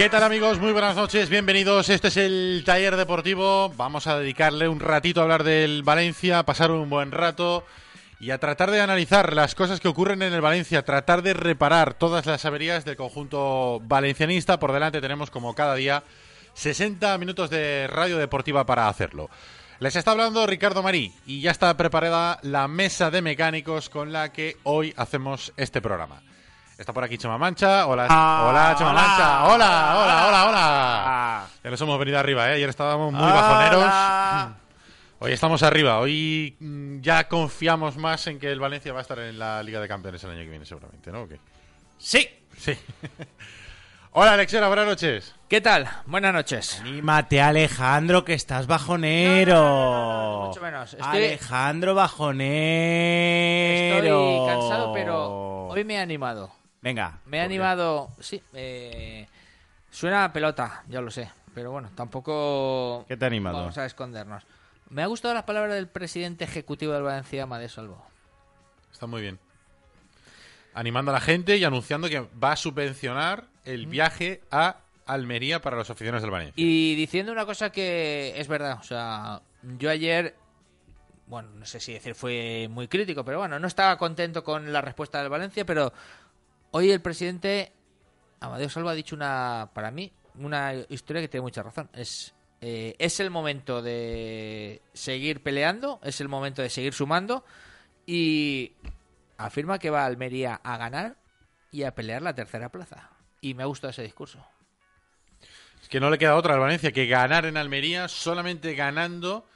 ¿Qué tal amigos? Muy buenas noches, bienvenidos. Este es el taller deportivo. Vamos a dedicarle un ratito a hablar del Valencia, a pasar un buen rato y a tratar de analizar las cosas que ocurren en el Valencia, tratar de reparar todas las averías del conjunto valencianista. Por delante tenemos como cada día 60 minutos de radio deportiva para hacerlo. Les está hablando Ricardo Marí y ya está preparada la mesa de mecánicos con la que hoy hacemos este programa. Está por aquí Chema Mancha. Hola, Ah, hola Chema hola. Mancha. Hola, hola, hola, hola. Ah. Ya nos hemos venido arriba, ¿eh? Ayer estábamos muy Hola. bajoneros. Hoy estamos arriba. Hoy mm, ya confiamos más en que el Valencia va a estar en la Liga de Campeones el año que viene, seguramente, ¿no? ¿O qué? Sí. Sí. hola, Alexera, buenas noches. ¿Qué tal? Buenas noches. Anímate, Alejandro, que estás bajonero. no, no, mucho menos. Estoy- Alejandro bajonero. Estoy cansado, pero hoy me he animado. Venga. Me he animado. Sí, eh, suena a pelota, ya lo sé. Pero bueno, tampoco. ¿Qué te ha animado? Vamos a escondernos. Me ha gustado las palabras del presidente ejecutivo del Valencia, Amadeo Salvo. Está muy bien. Animando a la gente y anunciando que va a subvencionar el viaje a Almería para los aficionados del Valencia. Y diciendo una cosa que es verdad, o sea, yo ayer, bueno, no sé si decir fue muy crítico, pero bueno, no estaba contento con la respuesta del Valencia, pero hoy el presidente Amadeo Salva ha dicho una, para mí, una historia que tiene mucha razón. Es, eh, es el momento de seguir peleando, es el momento de seguir sumando y afirma que va a Almería a ganar y a pelear la tercera plaza. Y me ha gustado ese discurso. Es que no le queda otra al Valencia que ganar en Almería, solamente ganando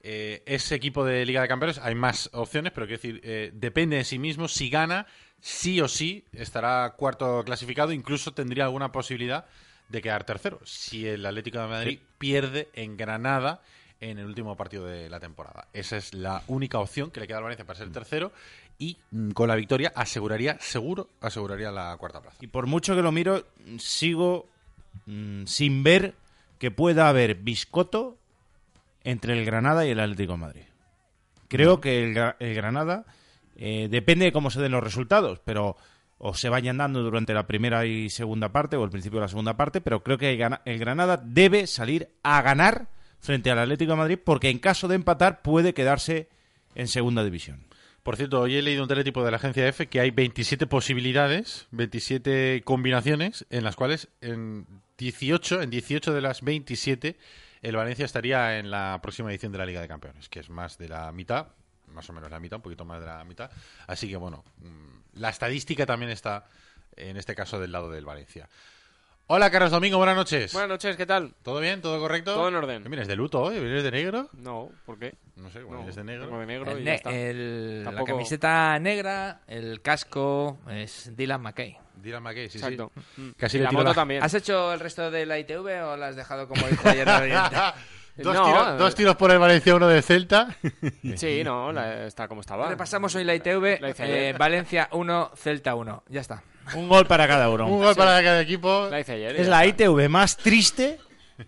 eh, ese equipo de Liga de Campeones. Hay más opciones, pero quiero decir, eh, depende de sí mismo. Si gana, sí o sí estará cuarto clasificado, incluso tendría alguna posibilidad de quedar tercero. Si el Atlético de Madrid pierde en Granada en el último partido de la temporada. Esa es la única opción que le queda al Valencia para ser tercero y mm, con la victoria aseguraría, seguro, aseguraría la cuarta plaza. Y por mucho que lo miro, sigo mm, sin ver que pueda haber biscoto entre el Granada y el Atlético de Madrid. Creo que el Granada eh, depende de cómo se den los resultados, pero o se vayan dando durante la primera y segunda parte o el principio de la segunda parte, pero creo que el, Granada debe salir a ganar frente al Atlético de Madrid porque en caso de empatar puede quedarse en segunda división. Por cierto, hoy he leído un teletipo de la agencia F que hay 27 posibilidades, 27 combinaciones, en las cuales en 18, en 18 de las 27, el Valencia estaría en la próxima edición de la Liga de Campeones, que es más de la mitad, más o menos la mitad, un poquito más de la mitad. Así que bueno, mm, la estadística también está, en este caso, del lado del Valencia. Hola, Carlos Domingo, buenas noches. Buenas noches, ¿qué tal? ¿Todo bien? ¿Todo correcto? Todo en orden. ¿Qué ¿Vienes de luto hoy? ¿Vienes de negro? No, ¿por qué? No sé, No, vienes de negro. de negro El y ne- ya está. el- La camiseta negra, el casco, es Dylan McKay. Dylan McKay, sí, Exacto. sí. Casi Y le la tiro moto la- también. ¿Has hecho el resto de la ITV o la has dejado como dijo ayer? dos, No, tiros, eh. dos tiros por el Valencia, uno de Celta. Sí, no, la- está como estaba. Repasamos hoy la ITV. La eh. Valencia 1, Celta 1. Ya está. Un gol para cada uno. Un gol para cada equipo. La hice ayer. Es la está. ITV más triste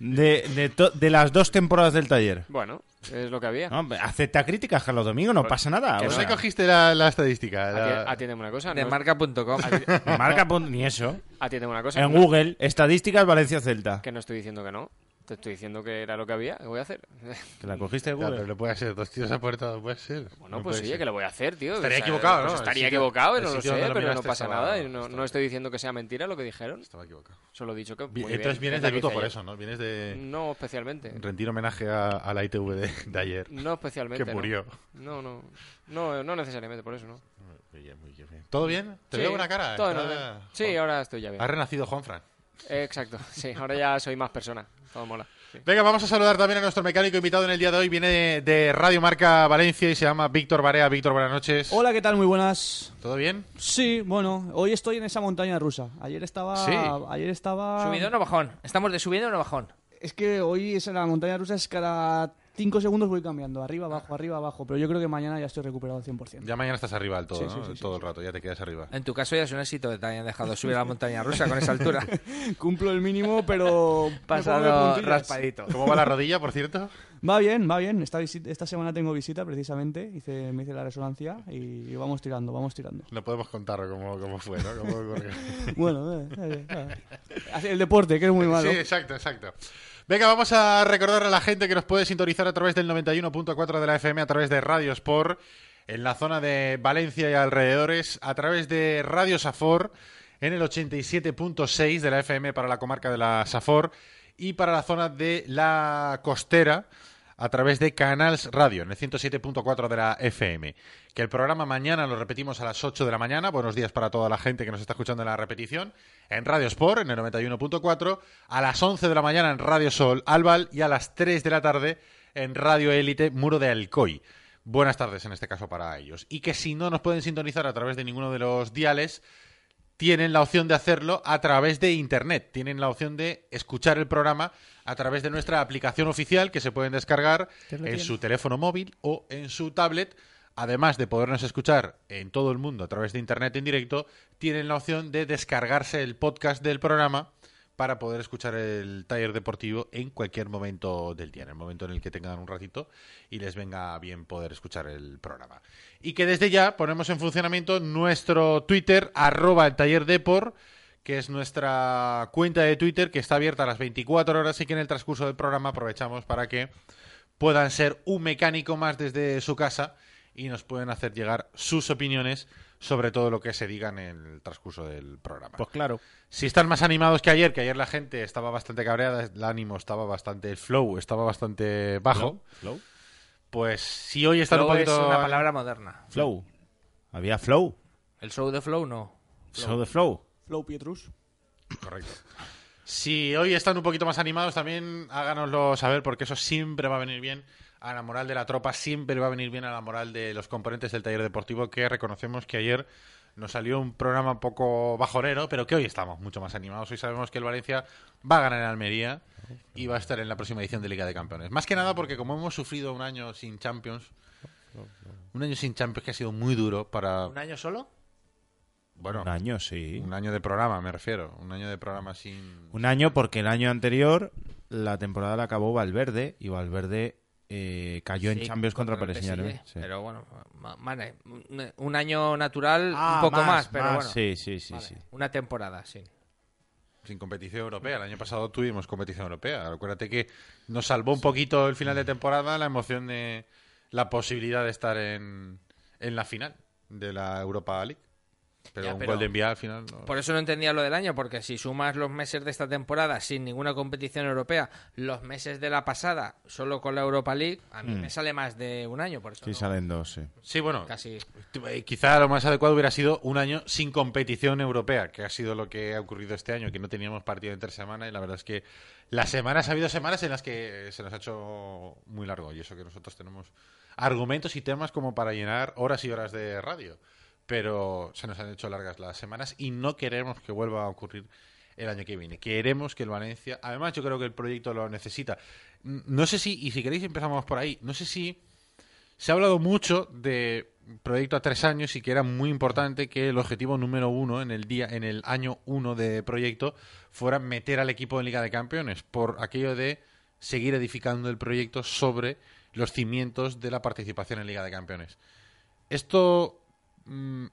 de, de, to- de las dos temporadas del taller. Bueno, es lo que había. No, acepta críticas, Carlos Domingo, no pasa nada. no ¿Dónde sea, cogiste la, la estadística? La- Ati- Atiéndeme una cosa. De no- marca.com. marca ni eso. Atiéndeme una cosa. En no- Google, estadísticas Valencia Celta. Que no estoy diciendo que no. Te estoy diciendo que era lo que había. ¿Qué voy a hacer? Que la cogiste de pero no puede ser, dos tiros a puerta, no puede ser. Bueno, No pues oye, ser. que lo voy a hacer, tío. Estaría O sea, equivocado, pues ¿no? El Estaría sitio- equivocado, y no lo sé, lo pero no pasa estaba- nada. y no, no estoy diciendo que sea mentira lo que dijeron. Estaba equivocado. Solo he dicho que. Muy Entonces bien, vienes de que luto por ayer. eso, ¿no? Vienes de No especialmente. rendir homenaje a, a la ITV de, de ayer. No especialmente. Que no. murió. No, no. No, no necesariamente, por eso no. Muy bien, muy bien. ¿Todo bien? ¿Te Sí, veo buena cara? todo en Entrada- orden. Sí, ahora estoy ya bien. Ha renacido Juanfran. Exacto, sí, ahora ya soy más persona. Todo mola. sí. Venga, vamos a saludar también a nuestro mecánico invitado en el día de hoy. Viene de, Radio Marca Valencia y se llama Víctor Barea. Víctor, buenas noches. Hola, ¿qué tal? Muy buenas. ¿Todo bien? Sí, bueno, hoy estoy en esa montaña rusa. Ayer estaba. Sí. Ayer estaba. Subidón o bajón. Estamos de subidón o bajón. Es que hoy es la montaña rusa, es cada 5 segundos voy cambiando. Arriba, abajo, arriba, abajo. Pero yo creo que mañana ya estoy recuperado al 100%. Ya mañana estás arriba del todo, Sí, ¿no? sí, sí, sí, todo el rato, ya te quedas arriba. En tu caso ya es un éxito que te hayan dejado subir a la montaña rusa con esa altura. Cumplo el mínimo, pero. Pasado raspadito. ¿Cómo va la rodilla, por cierto? Va bien, va bien. Esta, visi- esta semana tengo visita precisamente. Hice, me hice la resonancia y vamos tirando, vamos tirando. No podemos contar cómo, cómo fue, ¿no? Cómo. Bueno, eh, eh, eh. El deporte, que es muy malo. Sí, exacto, exacto. Venga, vamos a recordar a la gente que nos puede sintonizar a través del 91.4 de la FM, a través de Radio Sport, en la zona de Valencia y alrededores, a través de Radio Safor, en el 87.6 de la FM para la comarca de la Safor, y para la zona de la costera, a través de Canals Radio, en el 107.4 de la FM. Que el programa mañana lo repetimos a las 8 de la mañana. Buenos días para toda la gente que nos está escuchando en la repetición. En Radio Sport, en el 91.4. A las 11 de la mañana en Radio Sol, Albal. Y a las 3 de la tarde en Radio Élite, Muro de Alcoy. Buenas tardes en este caso para ellos. Y que si no nos pueden sintonizar a través de ninguno de los diales, tienen la opción de hacerlo a través de Internet. Tienen la opción de escuchar el programa a través de nuestra aplicación oficial que se pueden descargar en su teléfono móvil o en su tablet. Además de podernos escuchar en todo el mundo a través de Internet en directo, tienen la opción de descargarse el podcast del programa para poder escuchar el taller deportivo en cualquier momento del día, en el momento en el que tengan un ratito y les venga bien poder escuchar el programa. Y que desde ya ponemos en funcionamiento nuestro Twitter, arroba el taller deport, que es nuestra cuenta de Twitter que está abierta a las 24 horas y que en el transcurso del programa aprovechamos para que puedan ser un mecánico más desde su casa y nos pueden hacer llegar sus opiniones sobre todo lo que se diga en el transcurso del programa. Pues claro. Si están más animados que ayer, que ayer la gente estaba bastante cabreada, el ánimo estaba bastante, el flow estaba bastante bajo, Flow. pues si hoy están Flow un es poquito... una palabra moderna. Flow. Había flow. El show de Flow no. Show de flow. Flow Pietrus. Correcto. Si hoy están un poquito más animados, también háganoslo saber, porque eso siempre va a venir bien a la moral de la tropa, siempre va a venir bien a la moral de los componentes del taller deportivo, que reconocemos que ayer nos salió un programa un poco bajonero, pero que hoy estamos mucho más animados. Hoy sabemos que el Valencia va a ganar en Almería y va a estar en la próxima edición de Liga de Campeones. Más que nada porque como hemos sufrido un año sin Champions, un año sin Champions que ha sido muy duro para... ¿Un año solo? Bueno, Un año, sí. un año de programa, me refiero. Un año de programa sin... Un año porque el año anterior la temporada la acabó Valverde y Valverde eh, cayó en Champions contra, el Peresiñano. PSG, ¿eh? Sí. Pero bueno, un, año natural, Ah, un poco más, pero más, bueno. Sí, sí, sí, Vale, sí. Una temporada, sí. sin competición europea. El año pasado tuvimos competición europea. Acuérdate que nos salvó un poquito el final de temporada la emoción de la posibilidad de estar en, en la final de la Europa League. Pero Ya, un pero- gol de enviar al final. no. Por eso no entendía lo del año, porque si sumas los meses de esta temporada sin ninguna competición europea, los meses de la pasada solo con la Europa League, a mí Mm. me sale más de un año, por eso Sí, no- salen dos, sí. Sí, bueno, casi. eh, quizá lo más adecuado hubiera sido un año sin competición europea, que ha sido lo que ha ocurrido este año, que no teníamos partido entre semana y la verdad es que las semanas ha habido semanas en las que se nos ha hecho muy largo y eso que nosotros tenemos argumentos y temas como para llenar horas y horas de radio, pero se nos han hecho largas las semanas y no queremos que vuelva a ocurrir el año que viene. Queremos que el Valencia, además yo creo que el proyecto lo necesita. No sé si, y si queréis empezamos por ahí, no sé si Se ha hablado mucho de proyecto a tres años y que era muy importante que el objetivo número uno en el día, en el año uno de proyecto, fuera meter al equipo en Liga de Campeones, por aquello de seguir edificando el proyecto sobre los cimientos de la participación en Liga de Campeones. Esto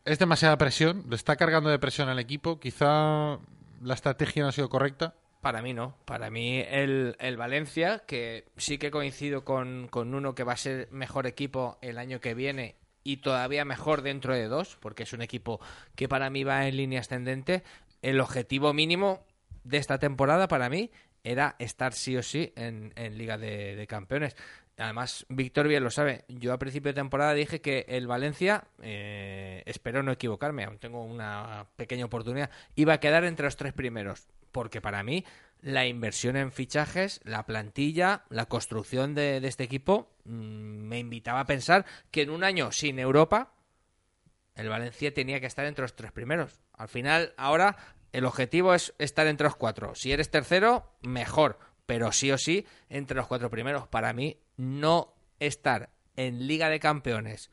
es demasiada presión, le está cargando de presión al equipo, quizá la estrategia no ha sido correcta. Para mí no. Para mí el, el Valencia, que sí que coincido con, con uno que va a ser mejor equipo el año que viene y todavía mejor dentro de dos, porque es un equipo que para mí va en línea ascendente. El objetivo mínimo de esta temporada para mí era estar sí o sí en, en Liga de, de Campeones. Además, Víctor bien lo sabe. Yo a principio de temporada dije que el Valencia, eh, espero no equivocarme, aún tengo una pequeña oportunidad, iba a quedar entre los tres primeros. Porque para mí, la inversión en fichajes, la plantilla, la construcción de, este equipo, mm, me invitaba a pensar que en un año sin Europa, el Valencia tenía que estar entre los tres primeros. Al final, ahora el objetivo es estar entre los cuatro. Si eres tercero, mejor. Pero sí o sí, entre los cuatro primeros. Para mí, no estar en Liga de Campeones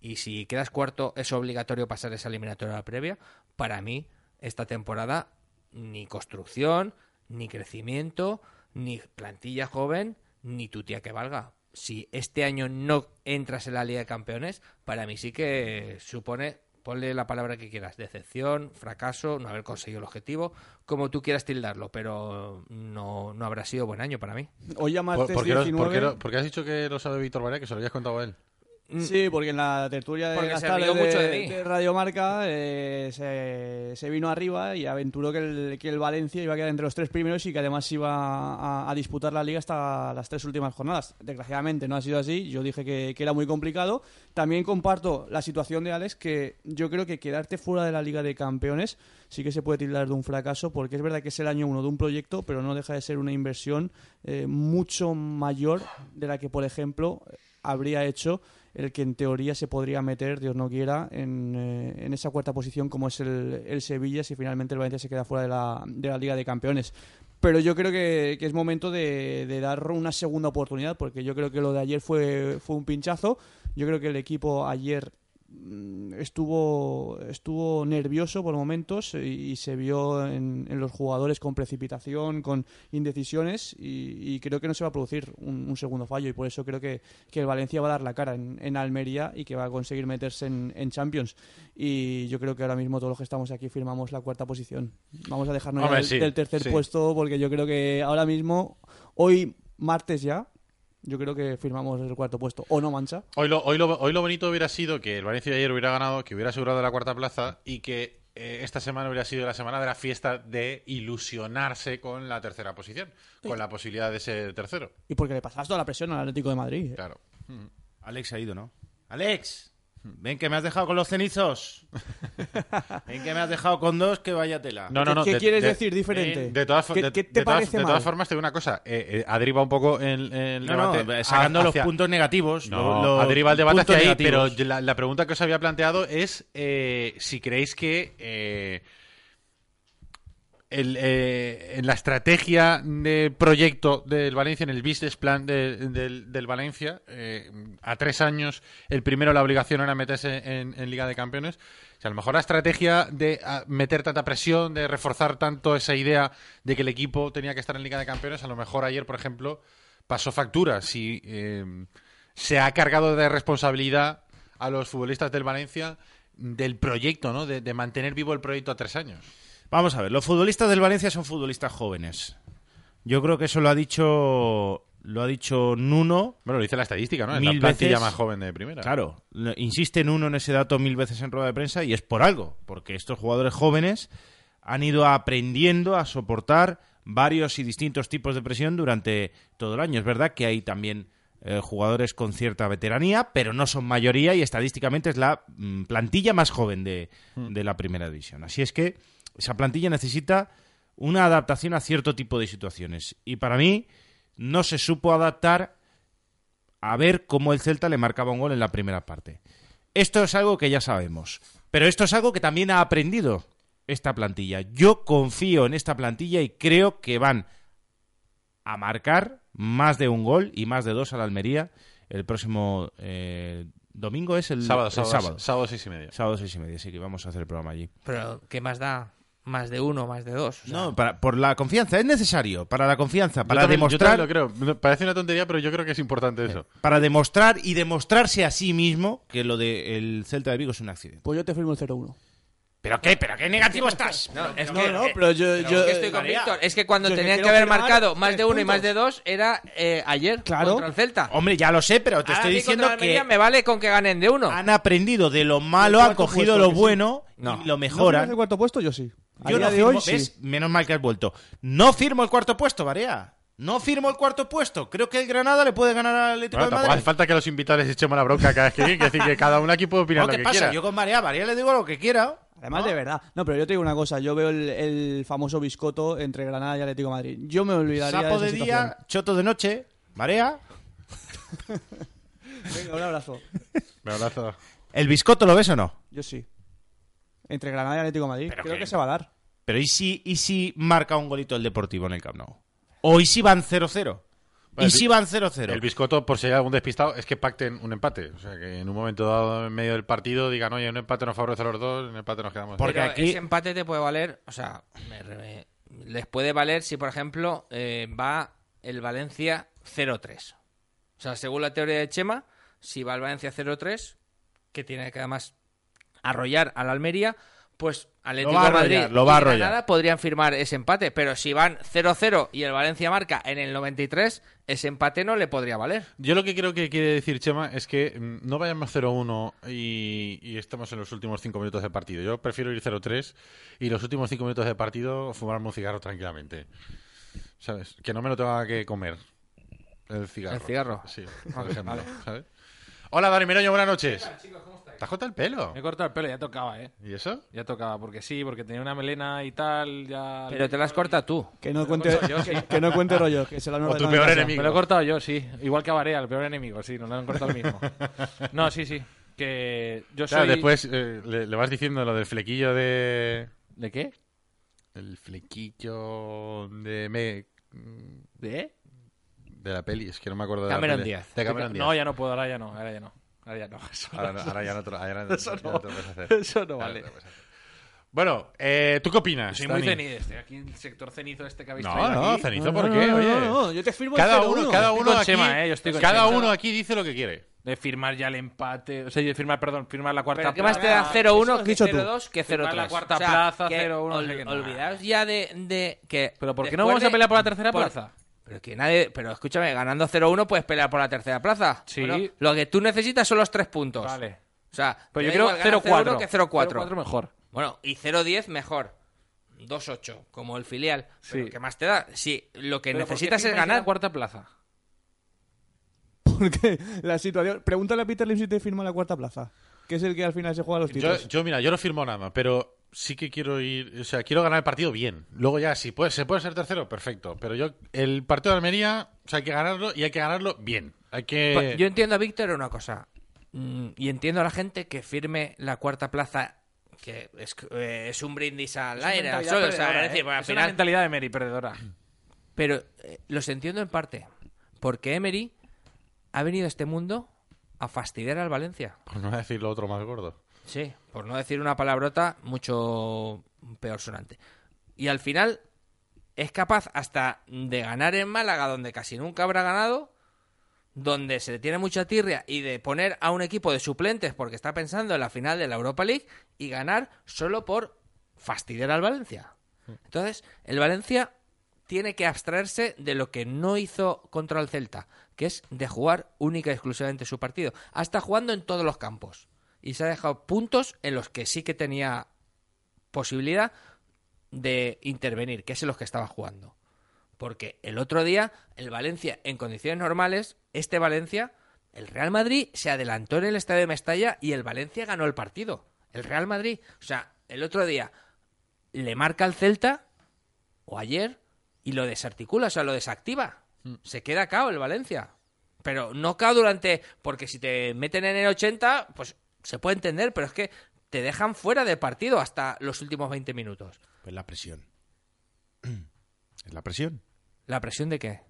y si quedas cuarto es obligatorio pasar esa eliminatoria previa. Para mí, esta temporada, ni construcción, ni crecimiento, ni plantilla joven, ni tu tía que valga. Si este año no entras en la Liga de Campeones, para mí sí que supone, ponle la palabra que quieras, decepción, fracaso, no haber conseguido el objetivo, como tú quieras tildarlo, pero no, no habrá sido buen año para mí. Hoy ya ¿Por, martes por qué lo- 19... por qué por qué has dicho que lo sabe Víctor Varea, que se lo habías contado a él? Sí, porque en la tertulia de las tardes de, de Radio Marca eh, se, se vino arriba y aventuró que el, que el Valencia iba a quedar entre los tres primeros y que además iba a, a disputar la liga hasta las tres últimas jornadas. Desgraciadamente no ha sido así, yo dije que, que era muy complicado. También comparto la situación de Alex, que yo creo que quedarte fuera de la liga de campeones sí que se puede tildar de un fracaso, porque es verdad que es el año uno de un proyecto, pero no deja de ser una inversión eh, mucho mayor de la que, por ejemplo, habría hecho el que en teoría se podría meter, Dios no quiera, en, eh, en esa cuarta posición como es el, el Sevilla si finalmente el Valencia se queda fuera de la, de la Liga de Campeones. Pero yo creo que, que es momento de, de dar una segunda oportunidad, porque yo creo que lo de ayer fue, fue un pinchazo. Yo creo que el equipo ayer estuvo estuvo nervioso por momentos y, y se vio en, en los jugadores con precipitación, con indecisiones y, y creo que no se va a producir un, un segundo fallo y por eso creo que, que el Valencia va a dar la cara en, en Almería y que va a conseguir meterse en, en Champions y yo creo que ahora mismo todos los que estamos aquí firmamos la cuarta posición. Vamos a dejarnos ya Hombre, del, sí, del tercer sí. puesto porque yo creo que ahora mismo, hoy martes ya, yo creo que firmamos el cuarto puesto. ¿O no, Mancha? Hoy lo, hoy, lo, hoy lo bonito hubiera sido que el Valencia de ayer hubiera ganado, que hubiera asegurado la cuarta plaza y que eh, esta semana hubiera sido la semana de la fiesta de ilusionarse con la tercera posición, con la posibilidad de ser tercero. Y porque le pasas toda la presión al Atlético de Madrid. ¿eh? Claro. Alex ha ido, ¿no? Alex, ven que me has dejado con los cenizos. ven que me has dejado con dos, que vaya tela. No, no, no. ¿Qué de- quieres de- decir diferente? De todas, ¿Qué, de- qué de te todas- parece de mal? todas formas, te digo una cosa. Eh, eh, ha derivado un poco el, el No, no, debate. sacando a- los puntos negativos. No, lo- lo- ha derivado el debate hacia ahí, pero negativos. la, la pregunta que os había planteado es eh, si creéis que eh, el, eh, en la estrategia de proyecto del Valencia, en el business plan de- del, del Valencia, eh, a tres años, el primero la obligación era meterse en, Liga de Campeones. O a lo mejor la estrategia de meter tanta presión, de reforzar tanto esa idea de que el equipo tenía que estar en Liga de Campeones, a lo mejor ayer, por ejemplo, pasó factura. Si eh, se ha cargado de responsabilidad a los futbolistas del Valencia del proyecto, ¿no? De mantener vivo el proyecto a tres años. Vamos a ver, los futbolistas del Valencia son futbolistas jóvenes. Yo creo que eso lo ha dicho lo ha dicho Nuno. Bueno, lo dice la estadística, ¿no? Es la plantilla veces- más joven de primera. Claro, insiste Nuno en ese dato mil veces en rueda de prensa y es por algo, porque estos jugadores jóvenes han ido aprendiendo a soportar varios y distintos tipos de presión durante todo el año. Es verdad que hay también eh, jugadores con cierta veteranía, pero no son mayoría y estadísticamente es la mm, plantilla más joven de, de la primera división. Así es que esa plantilla necesita una adaptación a cierto tipo de situaciones. Y para mí no se supo adaptar a ver cómo el Celta le marcaba un gol en la primera parte. Esto es algo que ya sabemos, pero esto es algo que también ha aprendido esta plantilla. Yo confío en esta plantilla y creo que van a marcar más de un gol y más de dos a la Almería el próximo eh, domingo es el Sábado, el sábado, sábado. sábado seis y media. Sábado seis y media, sí que vamos a hacer el programa allí. Pero, ¿qué más da? Más de uno, más de dos. o sea, No, para, por la confianza, es necesario, para la confianza, Yo para también- yo demostrar, también lo creo. Parece una tontería, pero yo creo que es importante eso. para demostrar y demostrarse a sí mismo que lo del Celta de Vigo es un accidente. Pues yo te firmo el 0-1. ¿Pero qué? ¿Pero qué negativo estás? No, es No, que, no, eh, pero yo... yo es que estoy con Víctor. Es que cuando que tenían que haber marcado más de uno y más de dos era eh, ayer Claro. contra el Celta. Hombre, ya lo sé, pero te Ahora estoy diciendo Almería que me vale con que ganen de uno. han aprendido de lo malo, han cogido puesto, lo sí. bueno No. y lo ¿No mejoran. el cuarto puesto? Yo sí. Yo no de firmo, hoy sí. ¿ves? Menos mal que has vuelto. No firmo el cuarto puesto, Varea. No firmo el cuarto puesto. Creo que el Granada le puede ganar al Atlético Bueno, de Madrid. hace falta que los invitados les echemos la bronca cada vez que vienen, que decir que cada uno aquí puede opinar No, lo ¿Qué que pasa? quiera. Yo con Varea, Varea le digo lo que quiera. Además, de verdad. No, pero yo te digo una cosa. Yo veo el, el famoso biscoto entre Granada y Atlético de Madrid. Yo me olvidaría Sapo de de esa día, situación. choto de noche, Varea. Venga, un abrazo. Me abrazo. ¿El biscoto lo ves o no? Yo sí. Entre Granada y Atlético de Madrid. Pero Creo que- que se va a dar. Pero ¿y si, ¿y si marca un golito el Deportivo en el Camp Nou? ¿O y si van 0-0? Bueno, ¿Y si van 0-0? El biscoto, por si hay algún despistado, es que pacten un empate. O sea, que en un momento dado, en medio del partido, digan, oye, un empate nos favorece a los dos, un empate nos quedamos. Porque aquí- ese empate te puede valer, o sea, me les puede valer si, por ejemplo, eh, va el Valencia 0-3. O sea, según la teoría de Chema, si va el Valencia 0-3, que tiene que además arrollar al Almería, pues Atlético va a Madrid arrollar, lo va a y. Granada podrían firmar ese empate, pero si van 0-0 y el Valencia marca en el 93, ese empate no le podría valer. Yo lo que creo que quiere decir Chema es que mm, no vayamos 0-1 y, y estamos en los últimos 5 minutos de partido. Yo prefiero ir 0-3 y los últimos 5 minutos de partido fumarme un cigarro tranquilamente. ¿Sabes? Que no me lo tenga que comer. El cigarro. El cigarro. Sí, por ejemplo. ¿sabes? Hola, Dani Meroño, buenas noches. ¿Te has cortado el pelo? Me he cortado el pelo, ya tocaba, ¿eh? ¿Y eso? Ya tocaba, porque sí, porque tenía una melena y tal, ya... Pero te las cortas tú. Que no cuente, corto yo, sí. que, que no cuente rollo. Que se la O tu peor enemigo. Me lo he cortado yo, sí. Igual que a Varea, el peor enemigo, sí, nos lo han cortado el mismo. No, sí, sí. Que yo soy... Claro, después eh, le, le vas diciendo lo del flequillo de... ¿De qué? El flequillo de... Me... ¿De? De la peli, es que no me acuerdo de Cameron la peli. Díaz. De Cameron Díaz. No, ya no puedo, ahora ya no, ahora ya no. Ahora ya no. Eso, Ahora, no- ahora ya no te, ahora ya Eso ya no. no te lo puedes hacer. eso no vale. Bueno, eh, ¿tú qué opinas? Soy muy cenizo, estoy aquí en el sector cenizo este que habéis No, traído no, aquí. cenizo, ¿por qué? Oye, No, no, yo te firmo cada el 0-1. uno, cada uno aquí, Chema, eh, yo estoy con cada Chema. uno aquí dice lo que quiere. De firmar ya el empate, o sea, de firmar, perdón, firmar la cuarta Pero ¿qué más te plaza. da 0-1 has que dicho tú. 0-2 que Firmar 0-3? la cuarta plaza, 0-1, no sé qué, no. Olvidaos ya de, de que... Pero ¿por qué no vamos a pelear por la tercera por- plaza? Pero que nadie... Pero escúchame, ganando 0-1 puedes pelear por la tercera plaza. Sí. Bueno, lo que tú necesitas son los tres puntos. Vale. O sea, Pero yo creo igual ganar 0-4. 0-1 que 0-4. 0-4 mejor. Bueno, y 0-10 mejor. 2-8, como el filial. Pero Sí. ¿qué más te da? Sí, lo que Pero ¿por qué necesitas es ganar. la cuarta plaza. Porque la situación... Pregúntale a Peter Lim si te firma la cuarta plaza. Que es el que al final se juega los Yo, títulos. yo, mira, yo no firmo nada, pero sí que quiero ir, o sea, quiero ganar el partido bien. Luego ya, si puede, se puede ser tercero, perfecto. Pero yo, el partido de Almería, o sea, hay que ganarlo y hay que ganarlo bien. Hay que... Yo entiendo a Víctor una cosa. Mm, Y entiendo a la gente que firme la cuarta plaza, que es, eh, es un brindis al aire, al sol. o sea, es decir, bueno, al es una final- mentalidad de Mary perdedora. Pero eh, los entiendo en parte. Porque Emery ha venido a este mundo a fastidiar al Valencia. Por no decir lo otro más gordo. Sí, por no decir una palabrota mucho peor sonante. Y al final es capaz hasta de ganar en Málaga, donde casi nunca habrá ganado, donde se le tiene mucha tirria, y de poner a un equipo de suplentes porque está pensando en la final de la Europa League y ganar solo por fastidiar al Valencia. Entonces, el Valencia tiene que abstraerse de lo que no hizo contra el Celta, que es de jugar única y exclusivamente su partido. Hasta jugando en todos los campos. Y se ha dejado puntos en los que sí que tenía posibilidad de intervenir, que es en los que estaba jugando. Porque el otro día, el Valencia, en condiciones normales, este Valencia, el Real Madrid se adelantó en el estadio de Mestalla y el Valencia ganó el partido. El Real Madrid, o sea, el otro día le marca al Celta, o ayer, y lo desarticula, o sea, lo desactiva. Se queda cao el Valencia. Pero no cao durante. Porque si te meten en el 80, pues se puede entender, pero es que te dejan fuera del partido hasta los últimos 20 minutos. Pues la presión. Es la presión. ¿La presión de qué?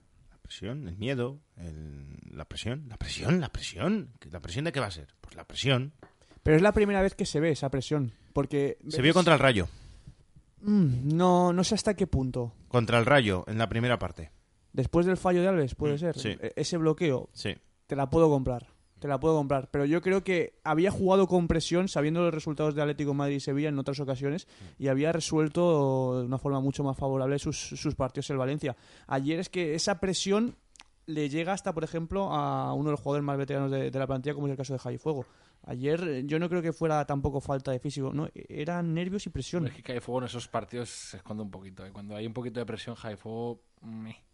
presión, el miedo, el- la presión, la presión, la presión. ¿La presión de qué va a ser? Pues la presión. Pero es la primera vez que se ve esa presión. Porque. Se vio contra el Rayo. Mm, no, no sé hasta qué punto. Contra el Rayo en la primera parte. Después del fallo de Alves, puede Mm, ser. sí. E- Ese bloqueo, Sí. te la puedo comprar. Te la puedo comprar. Pero yo creo que había jugado con presión, sabiendo los resultados de Atlético Madrid y Sevilla en otras ocasiones, y había resuelto de una forma mucho más favorable sus, sus partidos en Valencia. Ayer es que esa presión le llega hasta, por ejemplo, a uno de los jugadores más veteranos de, la plantilla, como es el caso de Javi Fuego. Ayer eh, yo no creo que fuera tampoco falta de físico, no, eran nervios y presión. Es que en esos partidos se esconde un poquito. ¿eh? Cuando hay un poquito de presión, Jae Fuego. meh.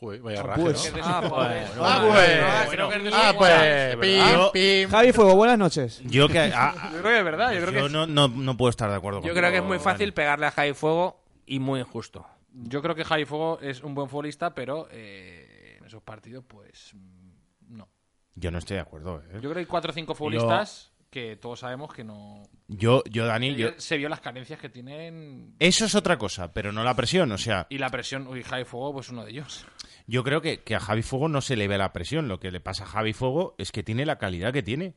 Joder, vaya Ah, raje, pues. ¿no? Ah, pues. Ah, pues. Ah, pues. Yo- Pim, pim. Javi Fuego, buenas noches. Yo que ah, Yo creo que es verdad. Yo creo que yo es- no, no, no puedo estar de acuerdo Yo contigo, creo que es muy fácil pegarle a Javi Fuego y muy injusto. Yo creo que Javi Fuego es un buen futbolista, pero eh, en esos partidos, pues. mm, No. Yo no estoy de acuerdo. ¿eh? Yo creo que hay cuatro o cinco futbolistas que todos sabemos que no. Yo, yo, Dani, yo... Se vio las carencias que tienen. Eso es otra cosa, pero no la presión. O sea, Y la presión. Uy, Javi Fuego, pues uno de ellos. Yo creo que, que a Javi Fuego no se le ve la presión. Lo que le pasa a Javi Fuego es que tiene la calidad que tiene.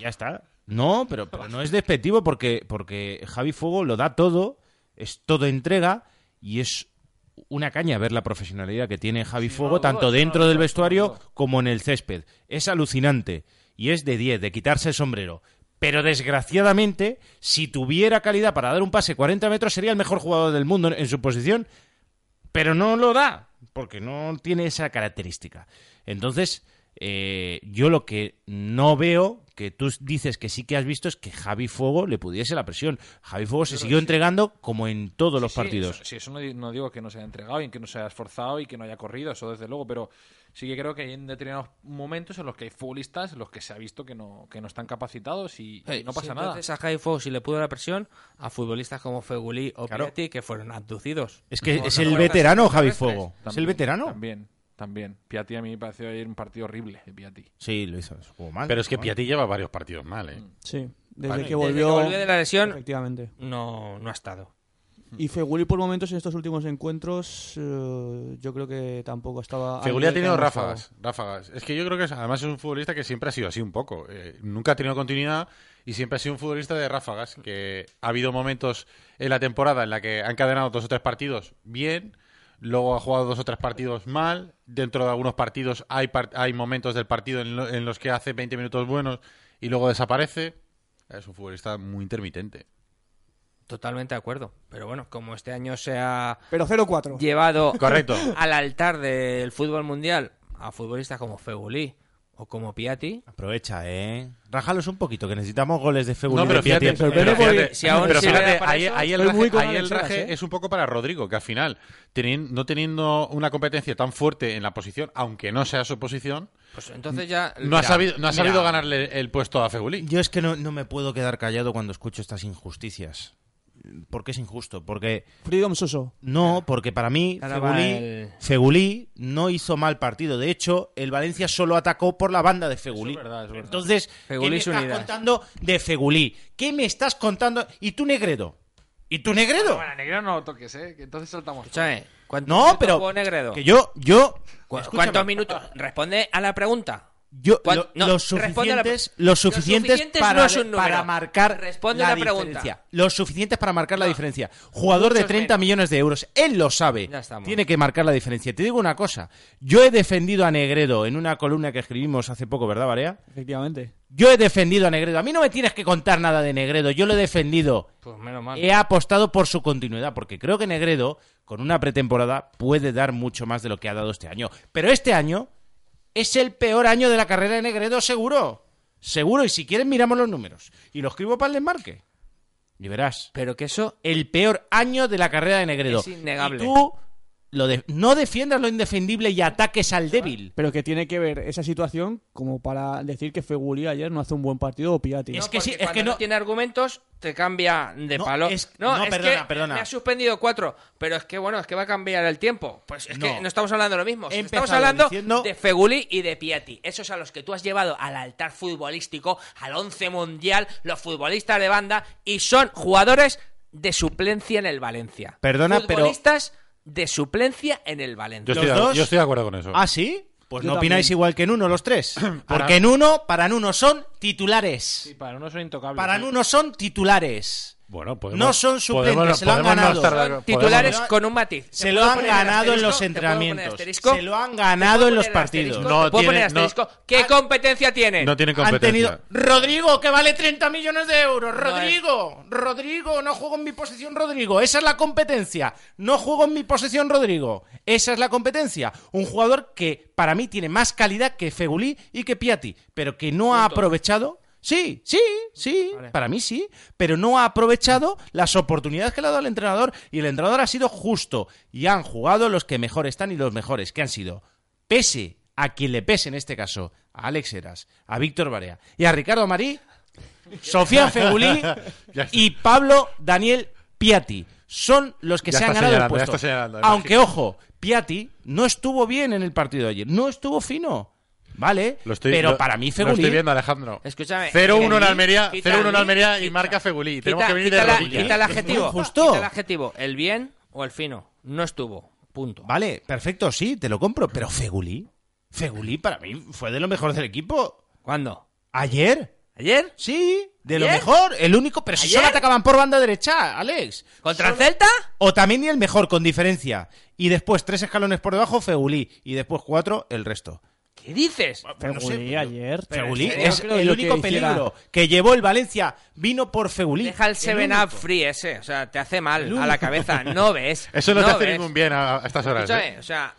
Ya está. No, pero, pero no es despectivo porque, porque Javi Fuego lo da todo, es todo entrega y es una caña ver la profesionalidad que tiene Javi Sí, Fuego, no, tanto no, dentro no, del vestuario como en el césped. Es alucinante y es de 10, de quitarse el sombrero. Pero desgraciadamente, si tuviera calidad para dar un pase 40 metros, sería el mejor jugador del mundo en- en su posición, pero no lo da, porque no tiene esa característica. Entonces, eh, yo lo que no veo, que tú dices que sí que has visto, es que Javi Fuego le pudiese la presión. Javi Fuego se siguió entregando como en todos los Sí, sí, partidos. eso- Sí, eso no digo que no se haya entregado y que no se haya esforzado y que no haya corrido, eso desde luego, pero sí que creo que hay en determinados momentos en los que hay futbolistas en los que se ha visto que no, que no están capacitados y, y no pasa nada. Entonces a Javi Fuego, si le pudo la presión, a futbolistas como Fegulí o Claro. Piatti, que fueron abducidos. Es que No, es no el veterano Javi. Fuego. Es el También, veterano. También, también. Piatti a mí me pareció ayer un partido horrible, de Piatti. Sí, lo hizo. Jugó mal. Pero es que mal. Piatti lleva varios partidos mal, ¿eh? Sí, desde Vale. que Desde volvió. que volvió de la lesión, Efectivamente. no, no ha estado. Y Feguli por momentos en estos últimos encuentros eh, yo creo que tampoco estaba... Feguli ha tenido ráfagas, ráfagas. Es que yo creo que es- además es un futbolista que siempre ha sido así un poco. Eh, nunca ha tenido continuidad y siempre ha sido un futbolista de ráfagas. Que ha habido momentos en la temporada en la que ha encadenado dos o tres partidos bien, luego ha jugado dos o tres partidos mal. Dentro de algunos partidos hay, par- hay momentos del partido en, lo- en los que hace 20 minutos buenos y luego desaparece. Es un futbolista muy intermitente. Totalmente de acuerdo. Pero bueno, como este año se ha Pero 0-4. llevado Correcto. al altar del fútbol mundial a futbolistas como Fegulí o como Piatti, Aprovecha, ¿eh? Rájalos un poquito, que necesitamos goles de Feguli No, pero de Piatti. fíjate, sorprende pero porque fíjate, si aún pero fíjate, para ahí, eso, ahí el raje, con ahí el Alexeras, raje ¿eh? es un poco para Rodrigo, que al final, teni- no teniendo una competencia tan fuerte en la posición, aunque no sea su posición, pues entonces ya... no ha sabido, no ha mira, sabido ganarle el puesto a Feguli. Yo es que no, no me puedo quedar callado cuando escucho estas injusticias. ¿Por qué es injusto? Porque Freedom Soso. no, porque para mí Fegulí, el- Fegulí no hizo mal partido. De hecho, el Valencia solo atacó por la banda de Fegulí. Eso es verdad, es verdad. Entonces, Fegulí ¿qué me es estás unidad. contando de Fegulí? ¿Qué me estás contando? ¿Y tú Negredo? ¿Y tú Negredo? Bueno, Negredo no lo toques, ¿eh? Que entonces saltamos. Escúchame, ¿cuántos No, minutos pero jugó Negredo? que yo, yo, ¿Cu- escúchame. ¿Cuántos minutos? Responde a la pregunta. Yo, ¿Cuán- lo- no, los a la- suficientes, los suficientes, Los suficientes para, no es un número. para marcar Responde la a la pregunta. diferencia. Los suficientes para marcar la diferencia. Jugador de Muchos 30 menos. millones de euros, él lo sabe. Tiene que marcar la diferencia. Te digo una cosa, yo he defendido a Negredo en una columna que escribimos hace poco, ¿verdad, Barea? Efectivamente. Yo he defendido a Negredo. A mí no me tienes que contar nada de Negredo. Yo lo he defendido. Pues menos mal. He apostado por su continuidad, porque creo que Negredo, con una pretemporada, puede dar mucho más de lo que ha dado este año. Pero este año es el peor año de la carrera de Negredo, seguro. Seguro, y si quieren miramos los números. Y lo escribo para el desmarque. Y verás. Pero que eso... El peor año de la carrera de Negredo. Es innegable. Y tú lo de- no defiendas lo indefendible y ataques al débil. Pero que tiene que ver esa situación como para decir que Feguli ayer no hace un buen partido o Piatti. Es que sí, es que cuando no- tiene argumentos, te cambia de No, palo. es- no, no, es perdona, que perdona. me ha suspendido cuatro, pero es que bueno, es que va a cambiar el tiempo. Pues es que No. estamos hablando de lo mismo. Estamos hablando diciendo- de Feguli y de Piatti. Esos a los que tú has llevado al altar futbolístico, al once mundial, los futbolistas de banda, y son jugadores de suplencia en el Valencia. Perdona, pero- futbolistas de suplencia en el Valencia. Yo estoy, ¿Los de, dos? yo estoy de acuerdo con eso. ¿Ah, sí? Pues Yo no opináis también. igual que en uno los tres. Porque en uno, para Nuno son titulares. Sí, para uno son intocables. Para ¿eh? Nuno son titulares. Bueno, podemos, No son suplentes, podemos- se lo han ganado. titulares podemos- con un matiz. Se ¿Te lo han ganado en los entrenamientos. Se lo han ¿Te ganado en los partidos. puedo tiene- poner no- asterisco? ¿Qué competencia tienen? No tienen Han competencia. tenido Rodrigo, que vale 30 millones de euros. Rodrigo, Rodrigo, no juego en mi posición, Rodrigo. Esa es la competencia. No juego en mi posición, Rodrigo. Esa es la competencia. Un jugador que para mí tiene más calidad que Fegulí y que Piatti, pero que no ha aprovechado. Sí, sí, sí, para mí sí, pero no ha aprovechado las oportunidades que le ha dado el entrenador y el entrenador ha sido justo y han jugado los que mejor están y los mejores, que han sido, pese a quien le pese en este caso, a Alex Heras, a Víctor Barea y a Ricardo Marí, Sofía Fegulí y Pablo Daniel Piatti. Son los que Ya se han ganado el puesto. Aunque, ojo, Piatti no estuvo bien en el partido de ayer. No estuvo fino. ¿Vale? Lo estoy- pero lo- para mí Lo Fegulí... estoy viendo, Alejandro. Escúchame. 0-1 en Almería, quita 0-1 en Almería y marca Fegulí. Tenemos quita- que venir quita de la-. Quita el adjetivo. Justo. Quita el adjetivo. El bien o el fino. No estuvo. Punto. Vale, perfecto, sí, te lo compro. Pero Fegulí... Fegulí para mí fue de lo mejor del equipo. ¿Cuándo? ¿Ayer? ¿Ayer? Sí, de lo mejor. El único... Pero si ¿Ayer? solo atacaban por banda derecha, Alex. ¿Contra el Celta? O también el mejor, con diferencia. Y después tres escalones por debajo, Fegulí. Y después cuatro, el resto. ¿Qué dices? Pues no sé, Fegulí ayer. Fegulí es el único que hiciera- peligro que llevó el Valencia. Vino por Fegulí. Deja el 7 único. Up free ese. O sea, te hace mal a la cabeza. No ves. Eso no, te hace ves. ningún bien a, a estas horas. ¿eh? O sea,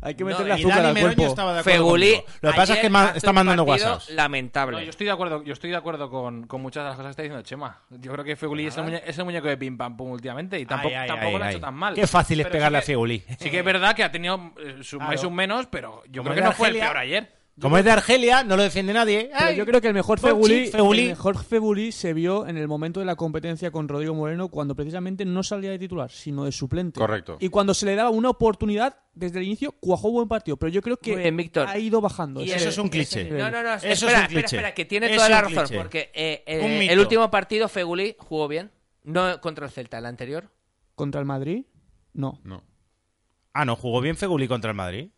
Hay que No, meterle Y azúcar al cuerpo. estaba de conmigo. Lo que pasa es que ma- está mandando WhatsApp. Lamentable. No, yo estoy de acuerdo, yo estoy de acuerdo con, con muchas de las cosas que está diciendo Chema. Yo creo que Fegulí es el, muñe- es el muñeco de pim pam pum últimamente y tampoco, Ay, ay, tampoco ay, lo ha hecho tan mal. Qué fácil es Pero pegarle sí a Fegulí. Sí que es verdad que ha tenido eh, su más y un menos, pero yo creo que es no fue el peor ayer. Como es de Argelia, no lo defiende nadie. Pero yo creo que el mejor Fegulí. el mejor Fegulí se vio en el momento de la competencia con Rodrigo Moreno cuando precisamente no salía de titular, sino de suplente. Correcto. Y cuando se le daba una oportunidad desde el inicio, cuajó buen partido. Pero yo creo que bien, ha ido bajando. Y eso es un cliché. No, no, no. Eso espera, es un espera, cliché. espera, que tiene Es toda la razón. cliché. Porque eh, eh, el último partido, Fegulí jugó bien. No contra el Celta, el anterior. Contra el Madrid, no. No. Ah, no, jugó bien Fegulí contra el Madrid.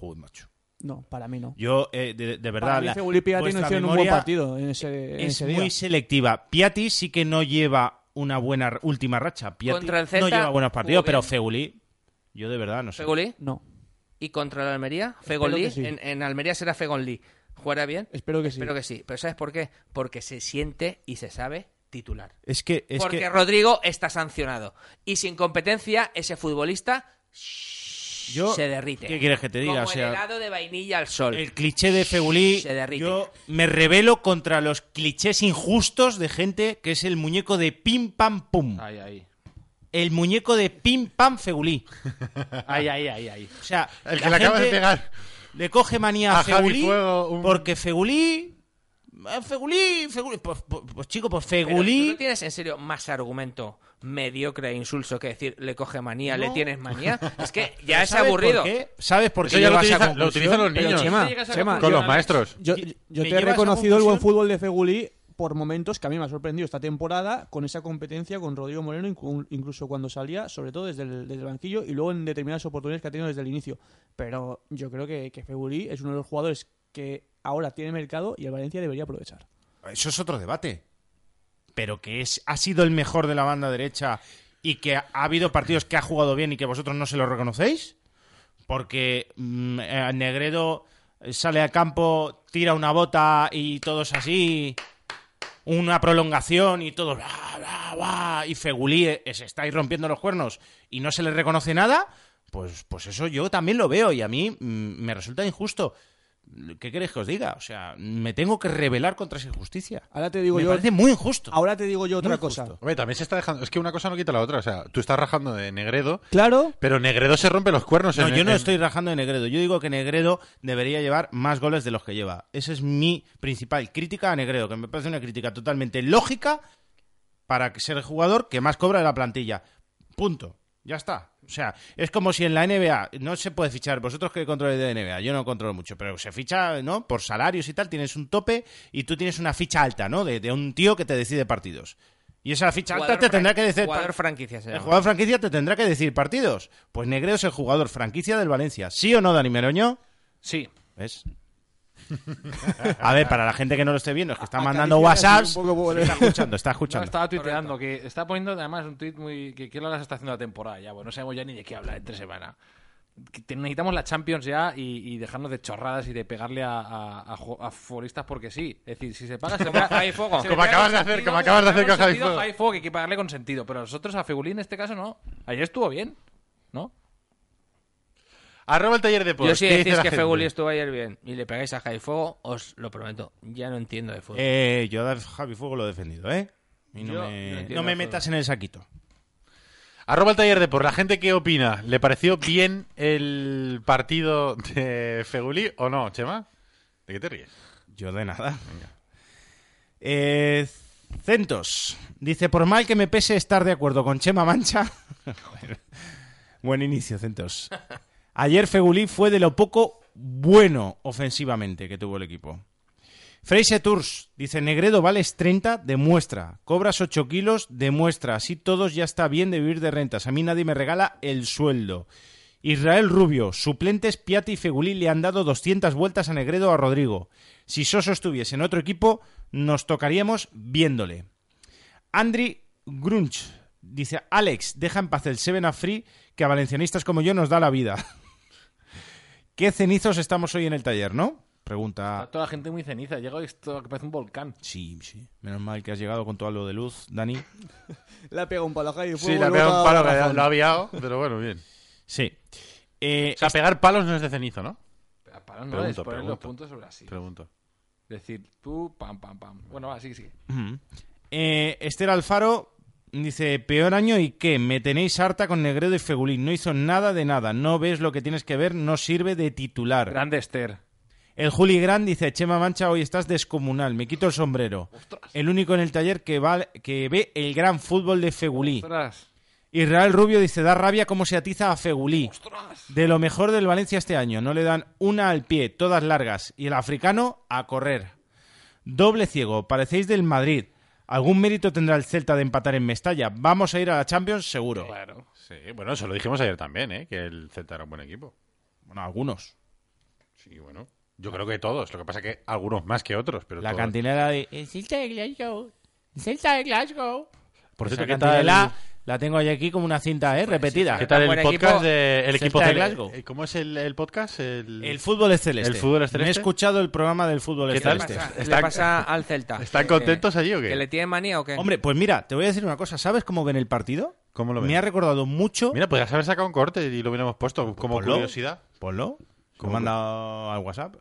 Joder, macho. No, para mí no. Yo, eh, de, de verdad. Para mí la- Piatti no hicieron un buen partido en ese, en Es ese día. muy selectiva. Piatti sí que no lleva una buena última racha. Piatti Contra el Celta, no lleva buenos partidos, pero bien. Fegulí, yo de verdad no sé. Fegulí. No, Y contra el Almería, sí. En, en Almería será Fegolí. ¿Jugará bien? espero que sí. Espero que sí. Pero ¿sabes por qué? Porque se siente y se sabe titular. Es que, es Porque que Rodrigo está sancionado. Y sin competencia, ese futbolista yo, se derrite. ¿Qué quieres que te diga? Como O sea, el helado de vainilla al sol. el cliché de Fegulí, Se derrite. yo me revelo contra los clichés injustos de gente que es el muñeco de pim pam pum. Ahí, ahí. El muñeco de pim pam Fegulí. Ahí, ahí, ahí, ahí. O sea, El que la le acaba de pegar. le coge manía a, A Javi Fegulí Fuego, un- porque Fegulí eh, Fegulí, Fegulí, pues, pues, pues, chico, pues Pero, ¿tú Fegulí no tienes en serio más argumento mediocre e insulso que decir le coge manía, le tienes manía? Es que ya ¿Pero es sabes aburrido. por qué? ¿Sabes por qué Eso ya lo, utiliza- lo utilizan los niños. Chema, con los maestros. Yo, ¿Me yo te he reconocido el buen fútbol de Fegulí por momentos que a mí me ha sorprendido esta temporada con esa competencia con Rodrigo Moreno, inclu- incluso cuando salía, sobre todo desde el, desde el banquillo y luego en determinadas oportunidades que ha tenido desde el inicio. Pero yo creo que, que Fegulí es uno de los jugadores que ahora tiene mercado y el Valencia debería aprovechar. Eso es otro debate. Pero que es, ha sido el mejor de la banda derecha y que ha, ha habido partidos que ha jugado bien y que vosotros no se lo reconocéis. Porque mm, eh, Negredo sale al campo, tira una bota y todos así. Una prolongación y todos. "Bla, bla, bla", y Fegulí eh, se está ahí rompiendo los cuernos y no se le reconoce nada. Pues, pues eso yo también lo veo y a mí mm, me resulta injusto. ¿Qué queréis que os diga? O sea, me tengo que rebelar contra esa injusticia. Ahora te digo me yo, parece muy injusto. ahora te digo yo otra Muy cosa. Hombre, también se está dejando. Es que una cosa no quita la otra. O sea, tú estás rajando de Negredo, Claro, pero Negredo se rompe los cuernos. No, en- yo no en- estoy rajando de Negredo. Yo digo que Negredo debería llevar más goles de los que lleva. Esa es mi principal crítica a Negredo, que me parece una crítica totalmente lógica para ser el jugador que más cobra de la plantilla. Punto. Ya está. O sea, es como si en la NBA no se puede fichar. Vosotros que controláis de NBA, yo no controlo mucho, pero se ficha, ¿no? Por salarios y tal, tienes un tope y tú tienes una ficha alta, ¿no? De, de un tío que te decide partidos. Y esa ficha alta te tendrá que decir... Jugador franquicia El jugador franquicia te tendrá que decir partidos. Pues Negredo es el jugador franquicia del Valencia. ¿Sí o no, Dani Meroño? Sí. ¿Ves? A ver, para la gente que no lo esté viendo, es que está Acaricia mandando WhatsApps. por- Está escuchando, está No, escuchando. estaba tuiteando que está poniendo además un tuit muy que qué horas está haciendo la temporada ya, bueno, no sabemos ya ni de qué habla entre semana. Que necesitamos la Champions ya y, y dejarnos de chorradas y de pegarle a, a, a a futbolistas porque sí. Es decir, si se paga, se pega. Javi Fuego. Como acabas de hacer- como acabas de hacer con Fuego, que hay que pagarle con sentido. Pero nosotros a Fegulín en este caso no. Ayer estuvo bien, ¿no? Arroba el taller de Yo si ¿Qué dice decís que? Feguli estuvo ayer bien y le pegáis a Javi Fuego, os lo prometo. Ya no entiendo de fútbol. Eh, yo a Javi Fuego lo he defendido, ¿eh? Y no Yo me, no no me metas en el saquito. Arroba el taller de por la gente que opina. ¿Le pareció bien el partido de Feguli o no, Chema? ¿De qué te ríes? Yo de nada. Eh, Centos. Dice, por mal que me pese estar de acuerdo con Chema Mancha. Joder. Buen inicio, Centos. Ayer Fegulí fue de lo poco bueno ofensivamente que tuvo el equipo. Freise Tours dice, Negredo vales 30, demuestra. Cobras 8 kilos, demuestra. Así todos ya está bien de vivir de rentas. A mí nadie me regala el sueldo. Israel Rubio, suplentes Piatti y Fegulí le han dado 200 vueltas a Negredo a Rodrigo. Si Soso estuviese en otro equipo, nos tocaríamos viéndole. Andri Grunch dice, Alex, deja en paz el Seven a Free que a valencianistas como yo nos da la vida. ¿Qué cenizos estamos hoy en el taller, no? Pregunta. Está toda la gente muy ceniza. Llega esto que parece un volcán. Sí, sí. Menos mal que has llegado con todo lo de luz, Dani. Le ha pegado un palo a Javi Sí, le ha pegado un palo que lo ha aviado, pero bueno, bien. Sí. Eh, O sea, pegar palos no es de cenizo, ¿no? Pero Para no Pregunto, es poner los pregunto. puntos sobre así. Pregunto. Decir, tú, pam, pam, pam. Bueno, así, sí. Eh, Esther Alfaro dice, peor año y qué, me tenéis harta con Negredo y Fegulín, no hizo nada de nada, no ves lo que tienes que ver, no sirve de titular. Grande Esther. El Juli Gran dice, Chema Mancha, hoy estás descomunal, me quito el sombrero. El único en el taller que, va, que ve el gran fútbol de Fegulí. Ostras. Israel Rubio dice, da rabia cómo se atiza a Fegulí. De lo mejor del Valencia este año, no le dan una al pie, todas largas, y el africano a correr. Doble ciego, parecéis del Madrid. Algún mérito tendrá el Celta de empatar en Mestalla. Vamos a ir a la Champions seguro. Claro. Sí, bueno, eso lo dijimos ayer también, ¿eh? Que el Celta era un buen equipo. Bueno, algunos. Sí, bueno. Yo creo que todos. Lo que pasa que algunos más que otros, pero La todos. cantinela de... El Celta de Glasgow. El Celta de Glasgow. Por Esa cierto, ¿qué cantinela tal, la tengo ahí aquí como una cinta, ¿eh? Repetida. ¿qué tal el podcast equipo, de equipo de Glasgow. ¿Cómo es el, el podcast? El, El fútbol es celeste. ¿El fútbol es Me he celeste? escuchado el programa del fútbol ¿Qué celeste. ¿Qué le ¿Están- pasa al Celta? ¿Están ¿Que- contentos allí o qué? ¿Que le tienen manía o qué? Hombre, pues mira, te voy a decir una cosa. ¿Sabes cómo ven el partido? ¿Cómo lo ven? Me ha recordado mucho... Mira, podrías haber sacado un corte y lo hubiéramos puesto como Ponlo. curiosidad. Ponlo. ¿Cómo ¿Cómo manda al WhatsApp?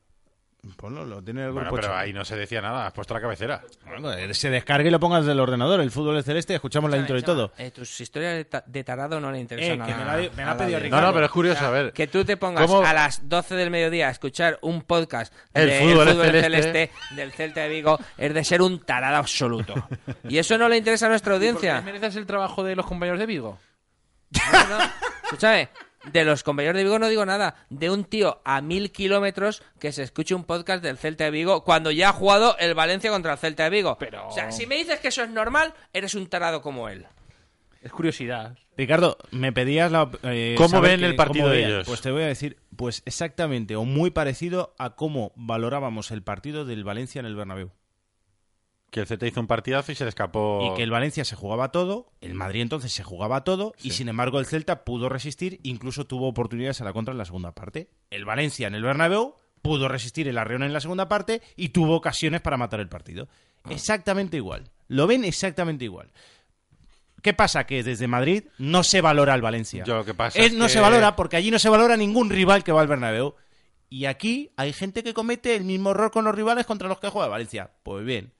Ponlo, lo tiene el Bueno, pero ahí no se decía nada. Has puesto la cabecera. Bueno, se descargue y lo pongas del ordenador. El fútbol es celeste, escuchamos la intro y todo. Eh, tus historias de, ta- de tarado no le interesan Eh, a que me nada. la- me la ha pedido nadie. No, no, pero es curioso, a ver. Que tú te pongas ¿Cómo- a las 12 del mediodía a escuchar un podcast El de fútbol es celeste. celeste. del Celta de Vigo es de ser un tarado absoluto. Y eso no le interesa a nuestra ¿Por qué audiencia. mereces el trabajo de los compañeros de Vigo? No, no. Escúchame, de los compañeros de Vigo no digo nada. De un tío a mil kilómetros que se escuche un podcast del Celta de Vigo cuando ya ha jugado el Valencia contra el Celta de Vigo. Pero- O sea, si me dices que eso es normal, eres un tarado como él. Es curiosidad. Ricardo, me pedías la. eh, ¿Cómo ven que- el partido de ellos? Pues te voy a decir, pues exactamente o muy parecido a cómo valorábamos el partido del Valencia en el Bernabéu. Que el Celta hizo un partidazo y se le escapó. Y que el Valencia se jugaba todo, el Madrid entonces se jugaba todo, y sin embargo el Celta pudo resistir, incluso tuvo oportunidades a la contra en la segunda parte. El Valencia en el Bernabéu pudo resistir el Arreón en la segunda parte y tuvo ocasiones para matar el partido. Exactamente igual. Lo ven exactamente igual. ¿Qué pasa? Que desde Madrid no se valora al Valencia. Yo lo que pasa es no que- se valora porque allí no se valora ningún rival que va al Bernabéu. Y aquí hay gente que comete el mismo error con los rivales contra los que juega Valencia. Pues bien,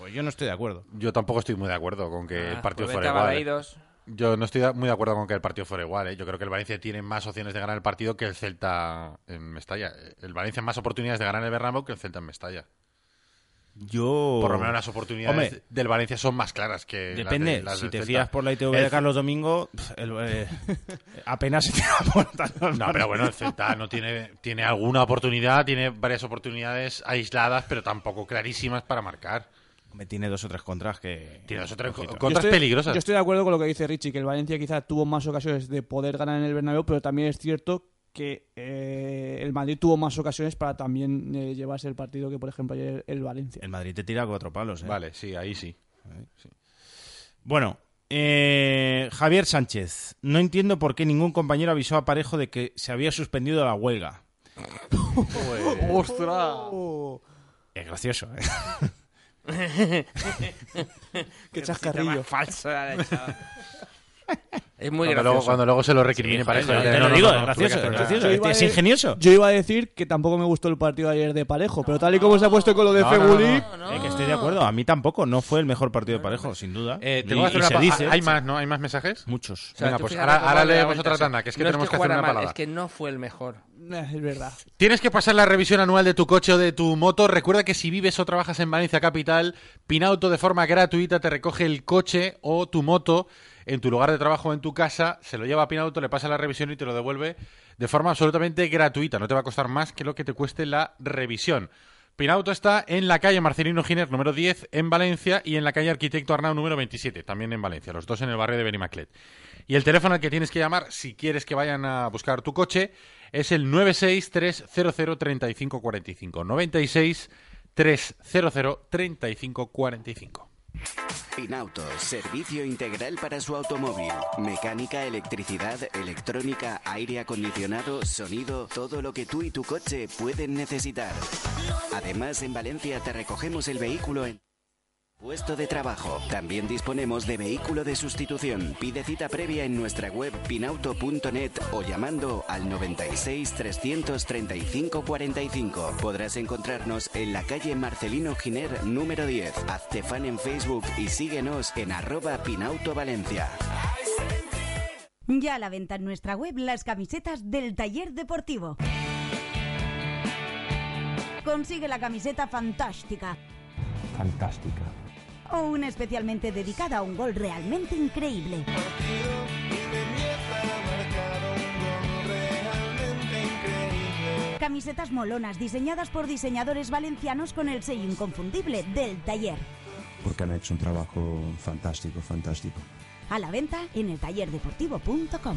pues yo no estoy de acuerdo. Yo tampoco estoy muy de acuerdo con que Ah, el partido pues fuera igual. Yo no estoy muy de acuerdo con que el partido fuera igual. ¿eh? Yo creo que el Valencia tiene más opciones de ganar el partido que el Celta en Mestalla. El Valencia más oportunidades de ganar el Bernabéu que el Celta en Mestalla. Yo... Por lo menos las oportunidades. Hombre, del Valencia son más claras que las Depende, de- las si del te Celta. fías por la ITV El- de Carlos Domingo, el, eh, apenas se te aporta. No, pero bueno, el Celta no tiene, tiene alguna oportunidad, tiene varias oportunidades aisladas, pero tampoco clarísimas para marcar. Me tiene dos o tres contras que... Tiene dos o tres Ojito. contras Yo estoy- peligrosas. Yo estoy de acuerdo con lo que dice Richie, que el Valencia quizá tuvo más ocasiones de poder ganar en el Bernabéu, pero también es cierto que eh, el Madrid tuvo más ocasiones para también eh, llevarse el partido que, por ejemplo, ayer el Valencia. El Madrid te tira cuatro palos, ¿eh? Vale, sí, ahí sí. Bueno, eh, Javier Sánchez. No entiendo por qué ningún compañero avisó a Parejo de que se había suspendido la huelga. ¡Ostras! Es gracioso, ¿eh? Qué chascarrillo. Echada. Es muy Cuando luego, gracioso. cuando luego se lo recrimine para eso. Te lo digo, es gracioso, es gracioso. Ingenioso. Yo iba a decir que tampoco me gustó el partido de ayer de Parejo, pero tal y como se ha puesto con lo de No, no, Feguli, no, no. Eh, que estoy de acuerdo. A mí tampoco. No fue el mejor partido de Parejo, sin duda. Eh, Y- tengo que hacer una dice. Hay más, ¿no? ¿Hay más mensajes? Muchos. O sea, Venga, pues ahora, leemos otra tanda, que es que no tenemos es que, hacer una mal, palabra. Es que no fue el mejor. es verdad. Tienes que pasar la revisión anual de tu coche o de tu moto. Recuerda que si vives o trabajas en Valencia Capital, Pinauto de forma gratuita te recoge el coche o tu moto en tu lugar de trabajo o en tu casa, se lo lleva a Pinauto, le pasa la revisión y te lo devuelve de forma absolutamente gratuita. No te va a costar más que lo que te cueste la revisión. Pinauto está en la calle Marcelino Giner número 10 en Valencia y en la calle Arquitecto Arnau número 27, también en Valencia, los dos en el barrio de Benimaclet. Y el teléfono al que tienes que llamar si quieres que vayan a buscar tu coche es el 963003545. 963003545. Pinauto, servicio integral para su automóvil. Mecánica, electricidad, electrónica, aire acondicionado, sonido, todo lo que tú y tu coche pueden necesitar. Además, en Valencia te recogemos el vehículo en puesto de trabajo. También disponemos de vehículo de sustitución. Pide cita previa en nuestra web pinauto.net o llamando al 96 335 45. Podrás encontrarnos en la calle Marcelino Giner número 10. Hazte fan en Facebook y síguenos en arroba Pinauto Valencia. Ya a la venta en nuestra web las camisetas del taller deportivo. Consigue la camiseta fantástica Fantástica. O una especialmente dedicada a un gol realmente increíble. Camisetas molonas diseñadas por diseñadores valencianos con el sello inconfundible del taller. Porque han hecho un trabajo fantástico, fantástico. A la venta en eltallerdeportivo.com.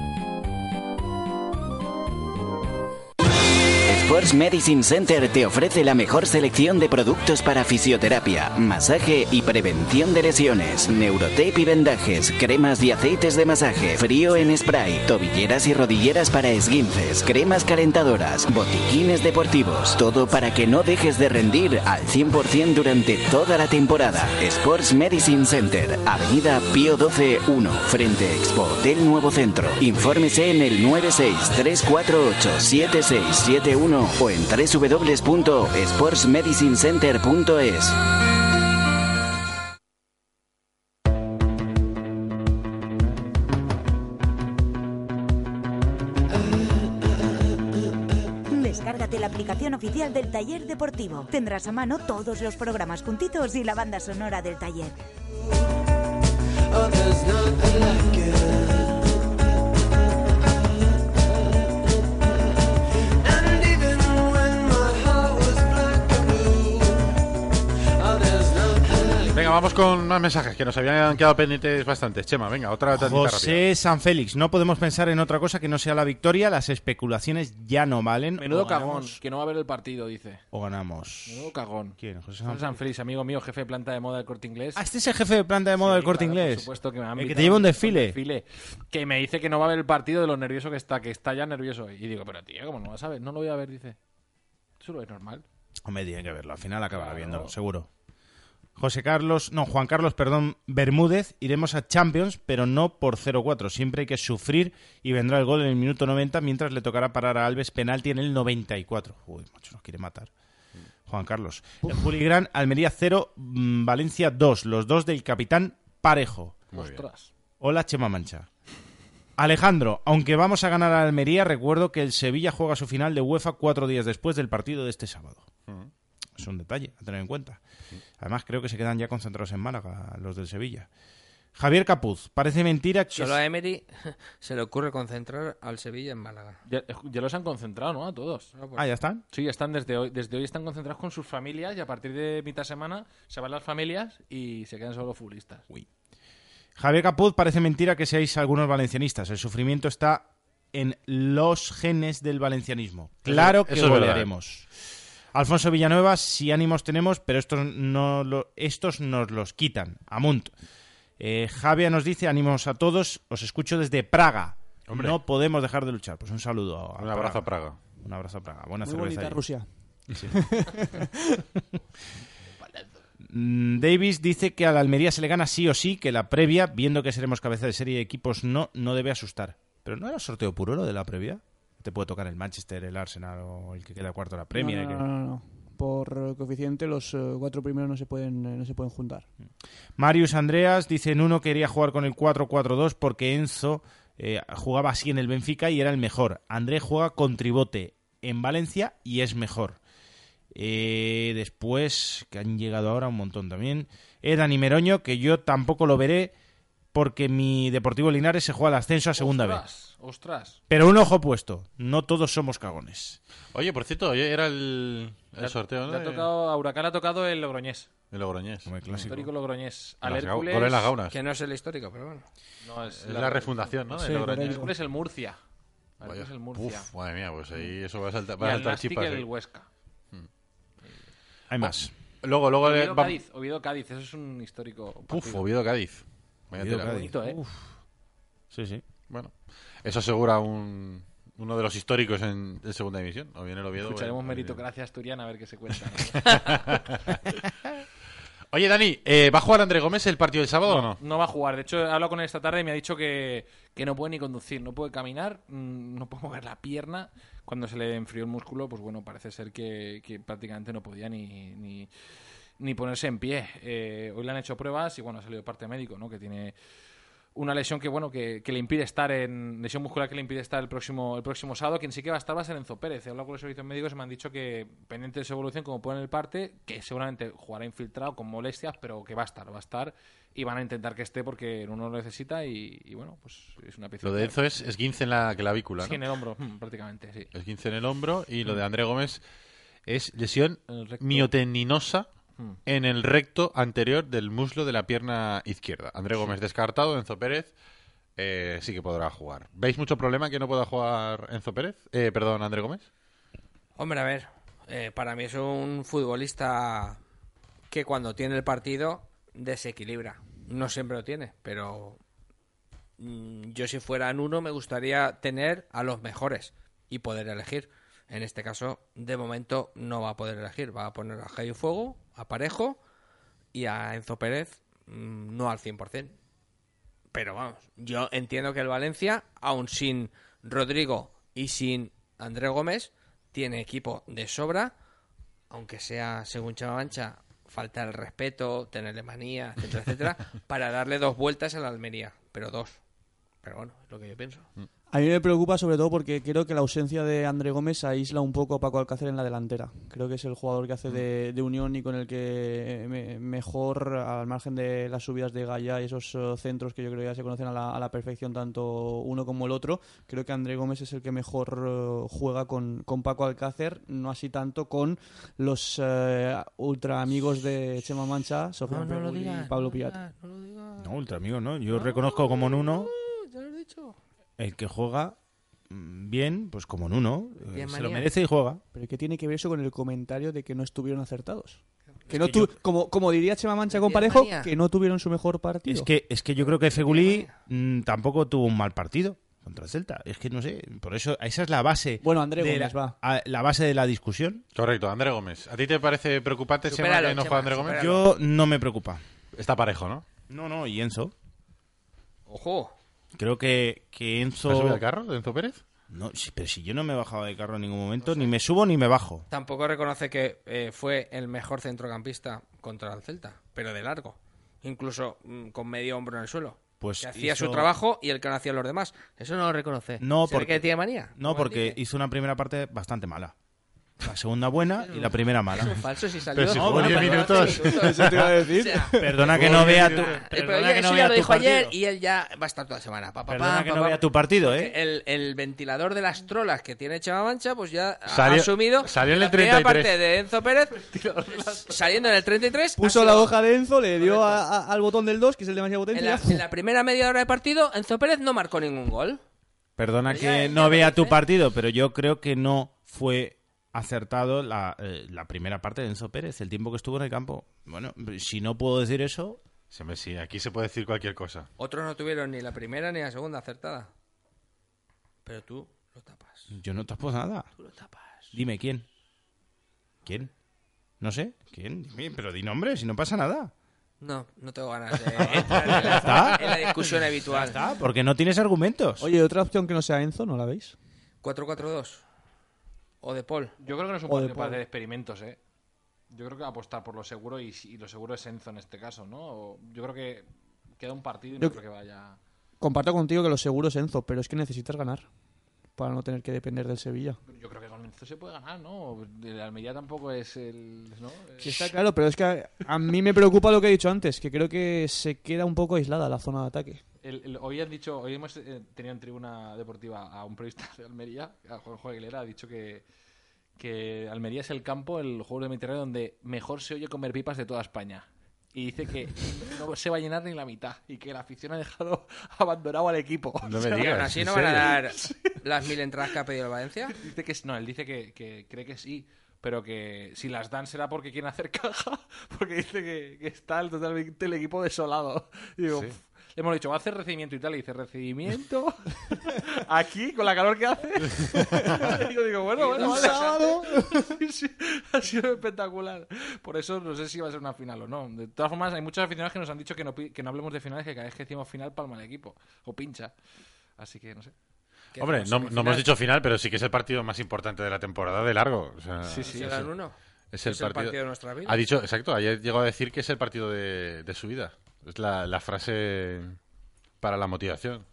Sports Medicine Center te ofrece la mejor selección de productos para fisioterapia, masaje y prevención de lesiones, neurotape y vendajes, cremas y aceites de masaje, frío en spray, tobilleras y rodilleras para esguinces, cremas calentadoras, botiquines deportivos, todo para que no dejes de rendir al 100% durante toda la temporada. Sports Medicine Center, Avenida Pío 12 1, frente Expo Hotel Nuevo Centro. Infórmese en el 963487671 o en www.sportsmedicinecenter.es. Descárgate la aplicación oficial del taller deportivo. Tendrás a mano todos los programas juntitos y la banda sonora del taller. Vamos con más mensajes que nos habían quedado pendientes bastantes. Chema, venga, otra. José San Félix, no podemos pensar en otra cosa que no sea la victoria. Las especulaciones ya no valen. Menudo cagón, que no va a ver el partido, dice. O ganamos. Menudo cagón. ¿Quién? José José San Félix, amigo mío, jefe de planta de moda del Corte Inglés. Ah, este es el jefe de planta de moda Sí, del corte claro, inglés. Por supuesto que me ha el que te lleva un a desfile. Que me dice que no va a ver el partido de lo nervioso que está, que está ya nervioso. Y digo, pero tío, ¿cómo no vas a ver? No lo voy a ver, dice. Eso lo es normal. Hombre, tiene que verlo. Al final acabará Claro. viéndolo, seguro. José Carlos, no, Juan Carlos, perdón, Bermúdez, iremos a Champions, pero no por 0-4. Siempre hay que sufrir y vendrá el gol en el minuto 90, mientras le tocará parar a Alves penalti en el 94. Uy, macho, nos quiere matar. Juan Carlos. El Juligrán, Almería 0, mm, Valencia 2. Los dos del capitán Parejo. Ostras. Hola, Chema Mancha. Alejandro, aunque vamos a ganar a Almería, recuerdo que el Sevilla juega su final de UEFA cuatro días después del partido de este sábado. Es un detalle a tener en cuenta. Además, creo que se quedan ya concentrados en Málaga los del Sevilla. Javier Capuz, parece mentira que... Solo a Emery se le ocurre concentrar al Sevilla en Málaga. Ya, ya los han concentrado, ¿no? A todos. Ah, ¿ya están? Sí, están desde hoy. Desde hoy están concentrados con sus familias y a partir de mitad semana se van las familias y se quedan solo futbolistas. Uy. Javier Capuz, parece mentira que seáis algunos valencianistas. El sufrimiento está en los genes del valencianismo. Claro que eso es verdad. golearemos. Alfonso Villanueva, si ánimos tenemos, pero estos, no lo- estos nos los quitan. Amunt. Eh, Javia nos dice, ánimos a todos, os escucho desde Praga. Hombre. No podemos dejar de luchar. Pues un saludo a Un abrazo a Praga. Un abrazo a Praga. Buena Muy cerveza. bonita ahí. Rusia. Mm, Davis dice que a la Almería se le gana sí o sí, que la previa, viendo que seremos cabeza de serie de equipos, no, no debe asustar. Pero no era sorteo puro lo de la previa. Te puede tocar el Manchester, el Arsenal o el que queda cuarto de la Premier. No, no, que- no. Por coeficiente, los eh, cuatro primeros no se pueden, eh, no se pueden juntar. Marius Andreas dice en uno quería jugar con el 4-4-2 porque Enzo eh, jugaba así en el Benfica y era el mejor. André juega con tribote en Valencia y es mejor. Eh, después, que han llegado ahora un montón también. Eh, Dani Meroño, que yo tampoco lo veré porque mi Deportivo Linares se juega al ascenso a segunda vez. ostras, Ostras. Pero un ojo puesto, no todos somos cagones. Oye, por cierto, hoy era el, el Le sorteo, ¿no? Le ha tocado, a Huracán le ha tocado el Logroñés. de Logroñés. El clásico. Histórico Logroñés. Al Las Hércules. gol en las gaunas. Que no es el histórico, pero bueno. No, es, Es la refundación, ¿no? Sí, Logroñés. El. Hércules el Murcia. El Vaya. El Murcia. Uf, madre mía, pues ahí eso va a saltar, y va a al saltar chispas. el ahí. Huesca. Hay más. Luego, luego le- Oviedo va- Cádiz, Oviedo Cádiz, eso es un histórico. Uf, partido. Vaya tela. Bonito, ¿eh? Uf. Sí, sí. Bueno, eso asegura un, uno de los históricos en, segunda división. O bien el Oviedo. Escucharemos meritocracia asturiana a ver qué se cuenta. ¿no? Oye, Dani, eh, ¿va a jugar André Gómez el partido del sábado o no? No va a jugar. De hecho, he hablado con él esta tarde y me ha dicho que, que no puede ni conducir, no puede caminar, mm, no puede mover la pierna. Cuando se le enfrió el músculo, pues bueno, parece ser que, que prácticamente no podía ni, ni, ni ponerse en pie. Eh, hoy le han hecho pruebas y bueno, ha salido parte médico, ¿no? Que tiene una lesión que bueno que, que le impide estar en lesión muscular que le impide estar el próximo el próximo sábado quien sí que va a estar va a ser Enzo Pérez he hablado con los servicios médicos y me han dicho que pendiente de su evolución como pone en el parte que seguramente jugará infiltrado con molestias pero que va a estar va a estar y van a intentar que esté porque uno lo necesita y, y, bueno pues es una pieza Lo de Enzo es esguince en la clavícula, sí, en ¿no? el hombro mm, prácticamente sí Esguince en el hombro y lo de André Gómez es lesión En miotendinosa Mm. en el recto anterior del muslo de la pierna izquierda. André Gómez descartado, Enzo Pérez eh, sí que podrá jugar. ¿Veis mucho problema que no pueda jugar Enzo Pérez? Eh, perdón, André Gómez. Hombre, a ver, eh, para mí es un futbolista que cuando tiene el partido desequilibra. No siempre lo tiene, pero mm, yo si fuera en uno me gustaría tener a los mejores y poder elegir. En este caso, de momento no va a poder elegir. Va a poner a Jaime Fuego, a Parejo y a Enzo Pérez mm, no al 100%. Pero vamos, yo entiendo que el Valencia, aun sin Rodrigo y sin André Gómez, tiene equipo de sobra, aunque sea, según Chamamancha, falta el respeto, tenerle manía, etcétera, etcétera, para darle dos vueltas a la Almería, pero dos. Pero bueno, es lo que yo pienso. A mí me preocupa sobre todo porque creo que la ausencia de André Gómez aísla un poco a Paco Alcácer en la delantera. Creo que es el jugador que hace de, de unión y con el que eh, me- mejor, al margen de las subidas de Gaya y esos eh, centros que yo creo que ya se conocen a la, a la perfección tanto uno como el otro, creo que André Gómez es el que mejor eh, juega con, con Paco Alcácer, no así tanto con los eh, ultra amigos de Chema Mancha, Sofía Peguli y Pablo Piat. no. No, ultra amigo, ¿no? Yo reconozco como he dicho. El que juega mm, bien, pues como Nuno. eh, Bien se lo merece y juega. Pero ¿qué tiene que ver eso con el comentario de que no estuvieron acertados? Que Es no que tu- yo- como, como diría Chema Mancha con Parejo, manía. que no tuvieron su mejor partido. Es que, es que yo creo que Feguli mm, tampoco tuvo un mal partido. contra el Celta. Es que no sé, por eso esa es la base. Bueno, André Gómez, la, va. a- la base de la discusión. Correcto, André Gómez. ¿A ti te parece preocupante Chema, que no Chema, juega André Gómez? Yo no me preocupa. Está parejo, ¿no? No, no, y Enzo. Ojo. ¿Te Creo que, que has subido Enzo. al carro de Enzo Pérez? No, sí, pero si yo no me he bajado de carro en ningún momento, ni me subo ni me bajo. Tampoco reconoce que eh, fue el mejor centrocampista contra el Celta, pero de largo. Incluso mm, con medio hombro en el suelo. Pues que hacía hizo- su trabajo y el que no hacía los demás. Eso no lo reconoce. No, ¿Se ve porque que tiene manía? No, porque dice. hizo una primera parte bastante mala. La segunda buena y la primera mala. Falso si salió. Pero si No, jugó bueno, 10 pero minutos. Eso te iba a decir. O sea, Perdona que no vea tu, Eh, pero perdona ya- que no eso vea ya lo dijo ayer y él ya va a estar toda la semana. Pa, pa, Perdona pa, que pa, no vea tu partido, ¿eh? El, el ventilador de las trolas que tiene Chema Mancha, pues ya ha asumido. salió en el primera 33. parte de Enzo Pérez, saliendo en el 33. Puso la hoja de Enzo, le dio a- a- al botón del 2, que es el de demasiado potente. En la, ya, en la primera media hora de partido, Enzo Pérez no marcó ningún gol. Perdona que ya no vea tu partido, pero yo creo que no fue acertado la, eh, la primera parte de Enzo Pérez, el tiempo que estuvo en el campo. Bueno, si no puedo decir eso, Sí, aquí se puede decir cualquier cosa. Otros no tuvieron ni la primera ni la segunda acertada. Pero tú lo tapas. yo no tapo nada. Tú lo tapas. Dime quién. ¿Quién? No sé. ¿Quién? Dime, pero di nombre, si no pasa nada. No, no tengo ganas de entrar en la, está. en la discusión habitual. Está, porque no tienes argumentos. Oye, otra opción que no sea Enzo, ¿no la veis? 4-4-2. O de Paul. Yo creo que no es un partido para hacer experimentos, ¿eh? Yo creo que va a apostar por lo seguro y, y lo seguro es Enzo en este caso, ¿no? O- Yo creo que queda un partido y no Yo- creo que vaya... Comparto contigo que lo seguro es Enzo, pero es que necesitas ganar para no tener que depender del Sevilla. Yo creo que con Enzo se puede ganar, ¿no? El Almería tampoco es el... ¿no? Sí, está claro, pero es que a, a mí me preocupa lo que he dicho antes, que creo que se queda un poco aislada la zona de ataque. El- el- hoy han dicho, hoy hemos eh, tenido en tribuna deportiva a un periodista de Almería, a Juanjo Aguilera, ha dicho que, que Almería es el campo, el juego de Mediterráneo, donde mejor se oye comer pipas de toda España. Y dice que no se va a llenar ni la mitad y que la afición ha dejado abandonado al equipo. No me digas. Aún así ¿en no van a dar las mil entradas que ha pedido el Valencia. Dice que no, él dice que, que cree que sí, pero que si las dan será porque quieren hacer caja, porque dice que, que está el, totalmente el equipo desolado. Y digo, Sí. Le hemos dicho, va a hacer recibimiento y tal, y dice, ¿recibimiento? ¿Aquí? ¿Con la calor que hace? y yo digo, bueno, bueno, vale. Sí, sí, ha sido espectacular. Por eso no sé si va a ser una final o no. De todas formas, hay muchos aficionados que nos han dicho que no, pi- que no hablemos de finales, que cada vez que decimos final palma el equipo, o pincha. Así que no sé. Hombre, no, no hemos dicho final, pero sí que es el partido más importante de la temporada de largo. O sea, Sí, sí, ¿Se sí. dan uno? Es el, Es el partido... partido de nuestra vida. Ha dicho, exacto, ayer llegó a decir que es el partido de, de su vida. Es la, la frase para la motivación.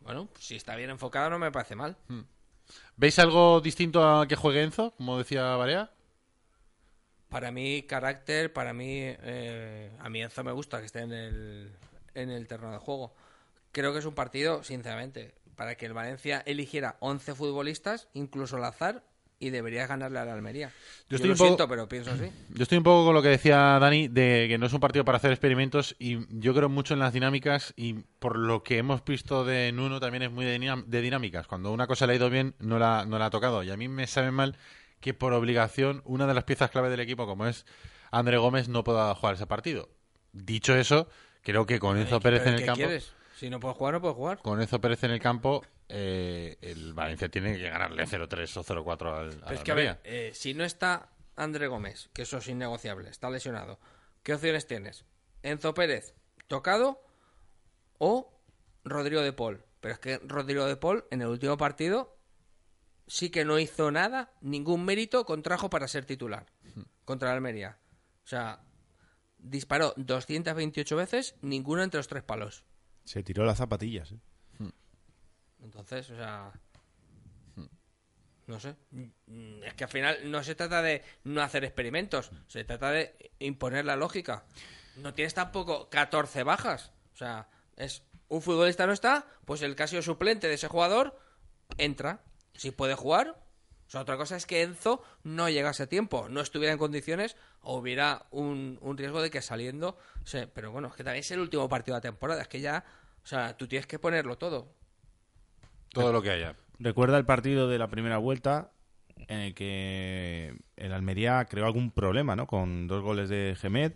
Bueno, si está bien enfocado no me parece mal. ¿Veis algo distinto a que juegue Enzo, como decía Barea? Para mí, carácter, para mí, eh, a mí Enzo me gusta que esté en el, en el terreno de juego. Creo que es un partido, sinceramente, para que el Valencia eligiera 11 futbolistas, incluso al azar, y debería ganarle a la Almería. Yo, estoy lo un poco- siento, pero pienso así. Yo estoy un poco con lo que decía Dani, de que no es un partido para hacer experimentos y yo creo mucho en las dinámicas y por lo que hemos visto de Nuno también es muy de, dinámicas. Cuando una cosa le ha ido bien, no la, no la ha tocado. Y a mí me sabe mal que por obligación una de las piezas clave del equipo, como es André Gómez, no pueda jugar ese partido. Dicho eso, creo que con Enzo Pérez ¿Pero en el campo... quieres? Si no puedes jugar, no puedes jugar. Con Enzo Pérez en el campo, eh, el Valencia tiene que ganarle 0-3 o 0-4 al, al Pero es que, a ver, eh, si no está André Gómez, que eso es innegociable, está lesionado, ¿qué opciones tienes? Enzo Pérez, tocado, o Rodrigo de Paul. Pero es que Rodrigo de Paul, en el último partido, sí que no hizo nada, ningún mérito contrajo para ser titular contra la Almería. O sea, disparó 228 veces, ninguno entre los tres palos. Se tiró las zapatillas. ¿eh? Entonces, o sea. No sé. Es que al final no se trata de no hacer experimentos, se trata de imponer la lógica. No tienes tampoco 14 bajas. O sea, es un futbolista no está, pues el caso suplente de ese jugador entra. Si puede jugar. O sea, otra cosa es que Enzo no llegase a tiempo, no estuviera en condiciones hubiera un, un riesgo de que saliendo. o sea, pero bueno, es que también es el último partido de la temporada. Es que ya. O sea, tú tienes que ponerlo todo. Todo lo que haya. Recuerda el partido de la primera vuelta en el que el Almería creó algún problema, ¿no? Con dos goles de Gemed,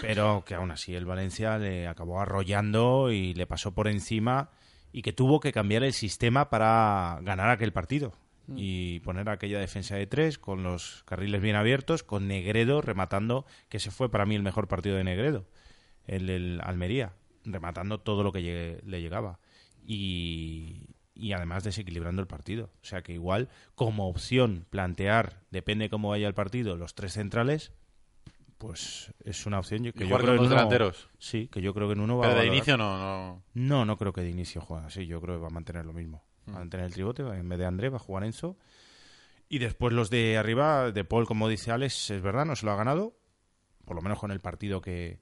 pero que aún así el Valencia le acabó arrollando y le pasó por encima y que tuvo que cambiar el sistema para ganar aquel partido y poner aquella defensa de tres con los carriles bien abiertos, con Negredo rematando, que ese fue para mí el mejor partido de Negredo, el, el Almería, rematando todo lo que llegue- le llegaba. Y, y además desequilibrando el partido. O sea que igual, como opción, plantear, depende cómo vaya el partido, los tres centrales, pues es una opción que Y yo creo con en dos uno- delanteros. Sí, que yo creo que en uno va Pero a de inicio no, no. No, no creo que de inicio juegue así. Yo creo que va a mantener lo mismo. Va a mantener el tribote. En vez de André, va a jugar Enzo. Y después los de arriba, de Paul, como dice Alex, es verdad, no se lo ha ganado. Por lo menos con el partido que,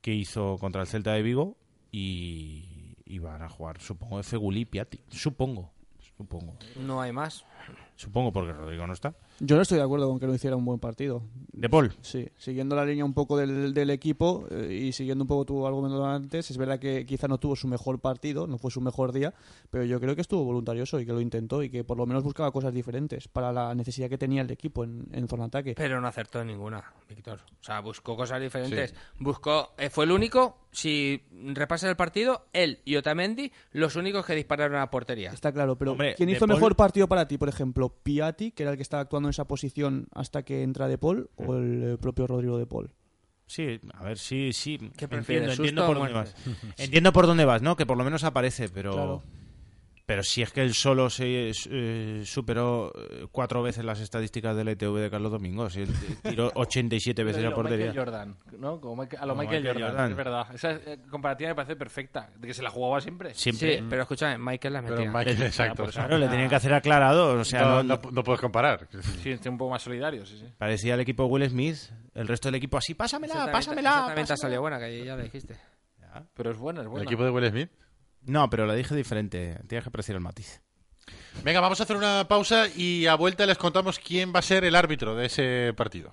que hizo contra el Celta de Vigo. Y, y van a jugar, supongo, Feguli y Piatti. Supongo. Supongo. No hay más. Supongo porque Rodrigo no está. Yo no estoy de acuerdo con que no hiciera un buen partido. ¿De Paul? Sí, siguiendo la línea un poco del, del equipo eh, y siguiendo un poco tu argumento de antes, es verdad que quizá no tuvo su mejor partido, no fue su mejor día, pero yo creo que estuvo voluntarioso y que lo intentó y que por lo menos buscaba cosas diferentes para la necesidad que tenía el equipo en, en zona ataque. Pero no acertó en ninguna, Víctor. O sea, buscó cosas diferentes. Sí. Buscó, eh, fue el único, si repasas el partido, él y Otamendi, los únicos que dispararon a la portería. Está claro, pero Hombre, ¿quién hizo Paul- mejor partido para ti, por ejemplo? ¿Piatti, que era el que estaba actuando en esa posición hasta que entra De Paul, o el propio Rodrigo De Paul? Sí, a ver, sí, sí. ¿Qué Entiendo, por dónde vas. Entiendo por dónde vas, ¿no? Que por lo menos aparece, pero. Claro. Pero si es que él solo se eh, superó eh, cuatro veces las estadísticas del ETV de Carlos Domingo. Si él tiró 87 veces a Pero portería. Michael Jordan, ¿no? Como Michael- a lo Como Michael, Michael Jordan, Jordan. es verdad. Esa eh, comparativa me parece perfecta, de que se la jugaba siempre. Siempre. Sí, pero escúchame, Michael la metía. Michael, exacto. Claro, le tenían que hacer aclarado. O sea, no, no, no- no puedes comparar. Sí, estoy un poco más solidario, sí, sí. parecía el equipo Will Smith. El resto del equipo así, pásamela, pásamela. esa también te ha pásamela". salido buena, que ya lo dijiste. Pero es buena, es ¿El buena. equipo de Will Smith? No, pero la dije diferente. Tienes que apreciar el matiz. Venga, vamos a hacer una pausa y a vuelta les contamos quién va a ser el árbitro de ese partido.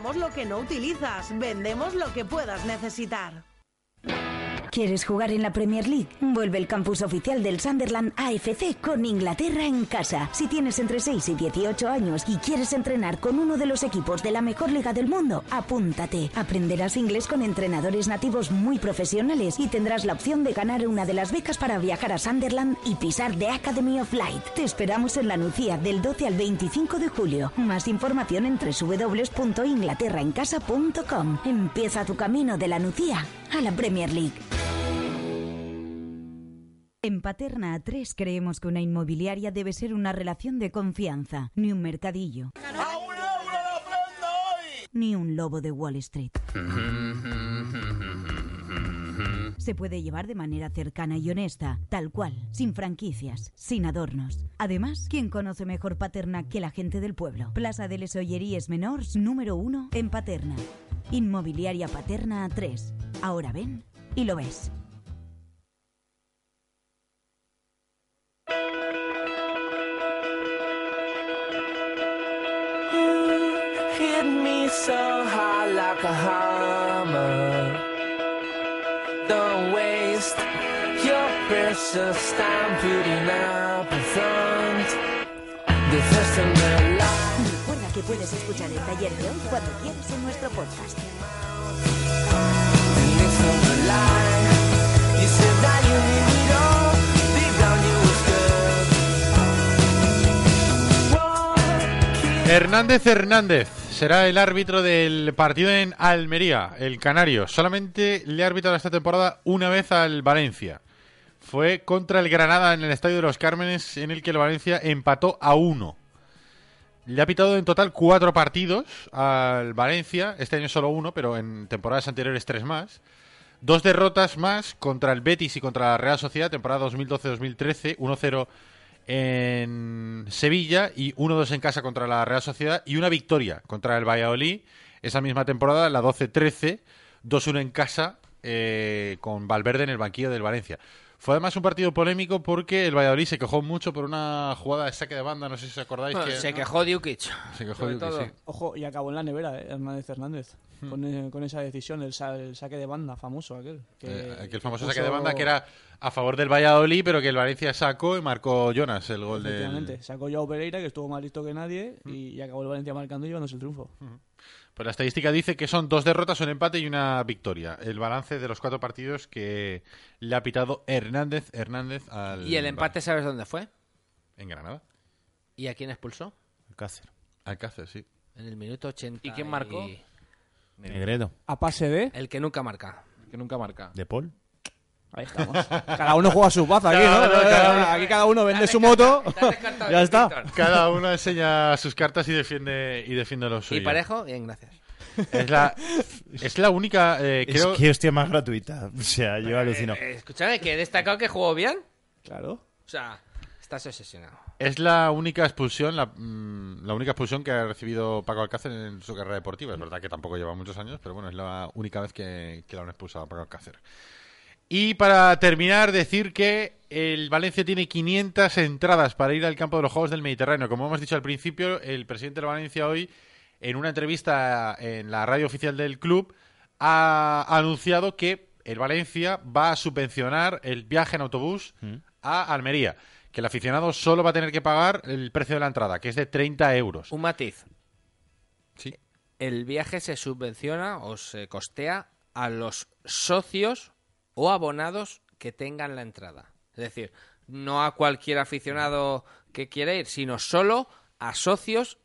Compramos lo que no utilizas. Vendemos lo que puedas necesitar. ¿Quieres jugar en la Premier League? Vuelve el campus oficial del Sunderland AFC con Inglaterra en casa. Si tienes entre 6 y 18 años y quieres entrenar con uno de los equipos de la mejor liga del mundo, apúntate. Aprenderás inglés con entrenadores nativos muy profesionales y tendrás la opción de ganar una de las becas para viajar a Sunderland y pisar The Academy of Light. Te esperamos en la Nucía del 12 al 25 de julio. Más información en www.inglaterraencasa.com. Empieza tu camino de la Nucía a la Premier League. En Paterna A3 creemos que una inmobiliaria debe ser una relación de confianza, ni un mercadillo. Ni un lobo de Wall Street. Se puede llevar de manera cercana y honesta, tal cual, sin franquicias, sin adornos. Además, ¿quién conoce mejor Paterna que la gente del pueblo? Plaza de les Olleries Menors, número uno, en Paterna. Inmobiliaria Paterna A3. Ahora ven y lo ves. Recuerda que puedes escuchar el taller de hoy cuando quieras en nuestro podcast. Hernández Hernández será el árbitro del partido en Almería, el Canario. Solamente le ha arbitrado esta temporada una vez al Valencia. Fue contra el Granada en el Estadio de los Cármenes, en el que el Valencia empató a uno. Le ha pitado en total cuatro partidos al Valencia, este año solo uno, pero en temporadas anteriores tres más. Dos derrotas más contra el Betis y contra la Real Sociedad, temporada 2012-2013, 1-0 en Sevilla y 1-2 en casa contra la Real Sociedad y una victoria contra el Valladolid esa misma temporada, la 12-13, 2-1 en casa eh, con Valverde en el banquillo del Valencia. Fue además un partido polémico porque el Valladolid se quejó mucho por una jugada de saque de banda, no sé si os acordáis. Bueno, que se quejó Dukic. Se quejó sobre Dukic, todo. sí. Ojo, y acabó en la nevera, eh, Hernández Hernández. Hmm. Con, eh, con esa decisión, el, sa- el saque de banda famoso aquel. que Eh, aquel famoso puso- saque de banda que era a favor del Valladolid, pero que el Valencia sacó y marcó Jonas el gol Efectivamente, del... sacó Joao Pereira, que estuvo más listo que nadie, y, y acabó el Valencia marcando y llevándose el triunfo. Pues la estadística dice que son dos derrotas, un empate y una victoria. El balance de los cuatro partidos que le ha pitado Hernández Hernández al... ¿Y el empate sabes dónde fue? En Granada. ¿Y a quién expulsó? Alcácer. Alcácer, sí. En el minuto 80. ¿Y quién marcó? Negredo. A pase de. El que nunca marca. Que nunca marca. De Paul. Ahí estamos. cada uno juega su paz aquí, Cada ¿no? uno, cada. Aquí cada uno vende su moto. ya está. Cada uno enseña sus cartas y defiende y defiende los ¿Y suyos. parejo? Bien, gracias. Es la, es la única, eh, creo... Es que hostia más gratuita. O sea, yo alucino. Eh, escúchame, que he destacado que jugó bien. Claro. O sea, estás obsesionado. Es la única expulsión, la, mm, la única expulsión que ha recibido Paco Alcácer en su carrera deportiva. Es verdad que tampoco lleva muchos años, pero bueno, es la única vez que, que la han expulsado a Paco Alcácer. Y para terminar, decir que el Valencia tiene 500 entradas para ir al campo de los Juegos del Mediterráneo. Como hemos dicho al principio, el presidente de Valencia hoy, en una entrevista en la radio oficial del club, ha anunciado que el Valencia va a subvencionar el viaje en autobús a Almería. Que el aficionado solo va a tener que pagar el precio de la entrada, que es de 30 euros. Un matiz. Sí. El viaje se subvenciona o se costea a los socios o abonados que tengan la entrada. Es decir, no a cualquier aficionado que quiera ir, sino solo a socios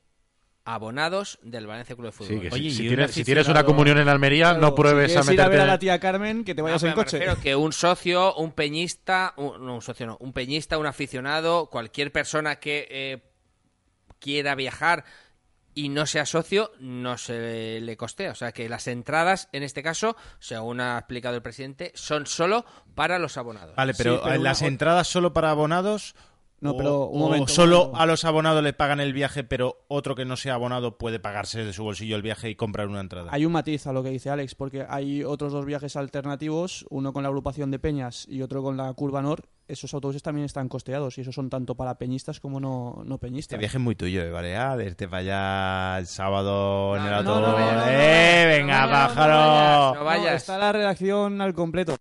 abonados del Valencia Club de Fútbol. Sí, que Oye, si, tienes, si tienes una comunión en Almería, Claro, no pruebes si a quieres ir a ver meterte... a la tía Carmen, que te vayas No, en pero coche. refiero que un socio, un peñista, un, no un socio no, un peñista, un aficionado, cualquier persona que eh, quiera viajar y no sea socio, no se le costea. O sea que las entradas, en este caso, según ha explicado el presidente, son solo para los abonados. Vale, pero, Sí, pero ¿en una- las entradas solo para abonados. No, o- pero un o momento, un solo momento. a los abonados le pagan el viaje, pero otro que no sea abonado puede pagarse de su bolsillo el viaje y comprar una entrada. Hay un matiz a lo que dice Alex, porque hay otros dos viajes alternativos, uno con la agrupación de Peñas y otro con la Curva Nor. Esos autobuses también están costeados y esos son tanto para peñistas como no, no Este peñistas. viaje es muy tuyo, ¿eh? ¿vale? Ah, de irte para allá el sábado en el autobús. ¡Eh, venga, pájaro! No, vayas. está la redacción al completo.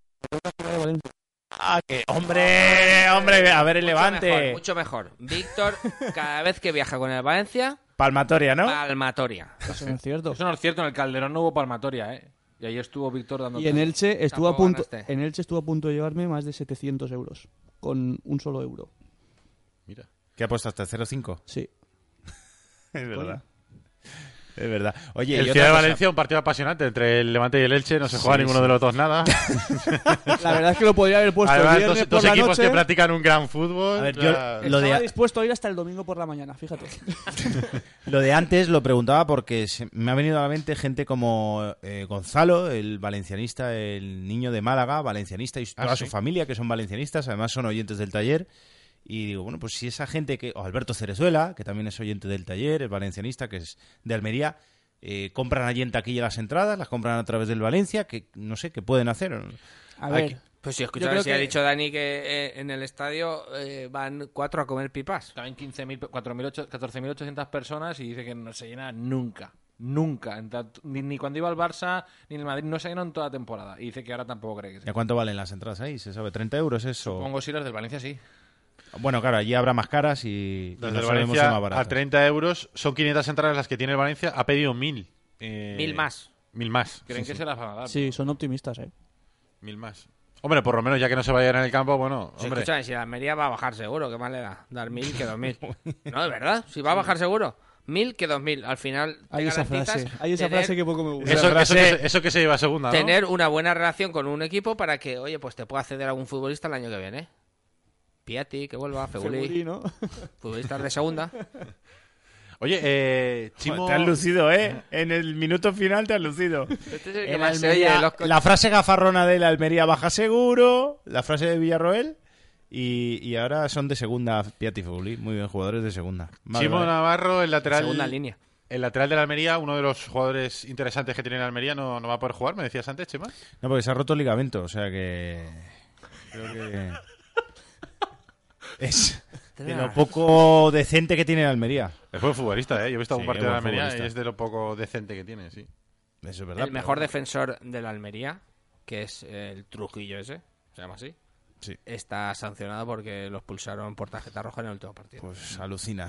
Ah, que- ¡Hombre! ¡Hombre! A ver el Mucho levante. mejor, mucho mejor. Víctor, cada vez que viaja con el Valencia, Palmatoria, ¿no? palmatoria. Eso no es cierto. Eso no es cierto, en el Calderón no hubo palmatoria, ¿eh? Y ahí estuvo Víctor dando... Y en Elche estuvo a punto, ganaste. en Elche estuvo a punto de llevarme más de 700 euros con un solo euro. Mira. ¿Qué apostaste? ¿0-5? Sí. Es verdad. Es verdad. Oye, el Ciudad de. Valencia, un partido apasionante entre el Levante y el Elche. No se juega Sí, ninguno sí. de los dos nada. La verdad es que lo podría haber puesto el Además, viernes dos, por dos la equipos noche. que practican un gran fútbol. A ver, yo- Ya- lo Estaba de- dispuesto a ir hasta el domingo por la mañana, fíjate. Lo de antes lo preguntaba porque se- me ha venido a la mente gente como eh, Gonzalo, el valencianista, el niño de Málaga, valencianista y toda Ah, su ¿sí? familia, que son valencianistas, además son oyentes del taller. Y digo, bueno, pues si esa gente que. O Alberto Cerezuela, que también es oyente del taller, es valencianista, que es de Almería, eh, compran allí en taquilla las entradas, las compran a través del Valencia, que no sé, ¿qué pueden hacer? A Hay ver, que- Pues escuchas, creo si ha dicho Dani que eh, en el estadio eh, van cuatro a comer pipas. Caben 15.000, 4.800, 14.800 personas y dice que no se llena nunca. Nunca. Ni, ni cuando iba al Barça ni en el Madrid no se llenó en toda la temporada. Y dice que ahora tampoco cree que ¿Y se a cuánto valen las entradas ahí? ¿Se sabe? ¿30 euros eso? Pongo si las del Valencia sí. Bueno, claro, allí habrá más caras y, y Las no del sabemos si Valencia más a baratas. 30 euros son 500 entradas las que tiene el Valencia. Ha pedido mil. Eh, Mil más. Mil más. Creen Sí, que sí. se las van a dar. sí, son optimistas, ¿eh? Mil más. Hombre, por lo menos ya que no se vayan en el campo, bueno, Si hombre. escúchame, si la Almería va a bajar seguro, ¿qué más le da? Dar mil que dos mil. No, de verdad, si va a bajar seguro. Mil que dos mil. Al final Hay esa frase, hay esa tener- frase que poco me gusta. Eso, que, se- eso que se lleva a segunda, ¿no? tener una buena relación con un equipo para que, oye, pues te pueda acceder a algún futbolista el año que viene. Piatti, que vuelva, Feguli, Feguli, ¿no? futbolistas de segunda. Oye, eh, Chimo... Te has lucido, ¿eh? En el minuto final te has lucido. Este es el que El más se Almería- los la frase gafarrona de la Almería baja seguro, la frase de Villarroel y, y ahora son de segunda Piatti y Feguli, muy bien, jugadores de segunda. Vale, Chimo vale. Navarro, el lateral... segunda línea. El lateral de la Almería, uno de los jugadores interesantes que tiene la Almería, no, no va a poder jugar, me decías antes, Chema. No, porque se ha roto el ligamento, o sea que... Creo que es de lo poco decente que tiene el Almería. Es buen futbolista, ¿eh? Yo he visto algún Sí, partido de Almería y es de lo poco decente que tiene, sí. Eso es verdad. El mejor defensor de la Almería, que es el Trujillo ese, se llama así, Sí. está sancionado porque lo expulsaron por tarjeta roja en el último partido. Pues alucina.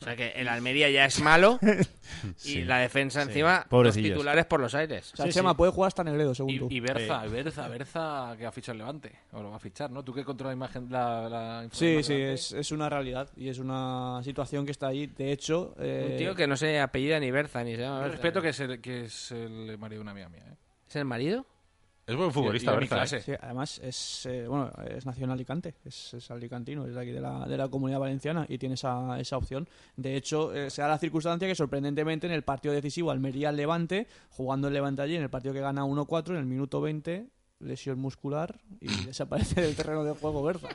O sea que el Almería ya es malo y Sí. la defensa Sí. encima, los Pobrecillos. titulares por los aires. O sea, Chema puede jugar hasta Negredo, según Y, tú. y Berza, y Berza, Berza que ha fichado el Levante, o lo va a fichar, ¿no? Tú que controlas la imagen, la, la Sí, información sí, del Levante. es, es una realidad y es una situación que está ahí. De hecho, eh, Un tío que no se apellida ni Berza ni se llama Berza. respeto que es el, que es el marido de una amiga mía, ¿eh? ¿Es el marido? Es buen futbolista, Berza, ¿eh? Sí, además es eh, bueno es nació en Alicante, es, es alicantino, es de aquí de la, de la comunidad valenciana y tiene esa, esa opción. De hecho, eh, se da la circunstancia que sorprendentemente en el partido decisivo Almería-Levante, jugando el Levante allí, en el partido que gana 1-4, en el minuto 20, lesión muscular y desaparece del terreno de juego Berza.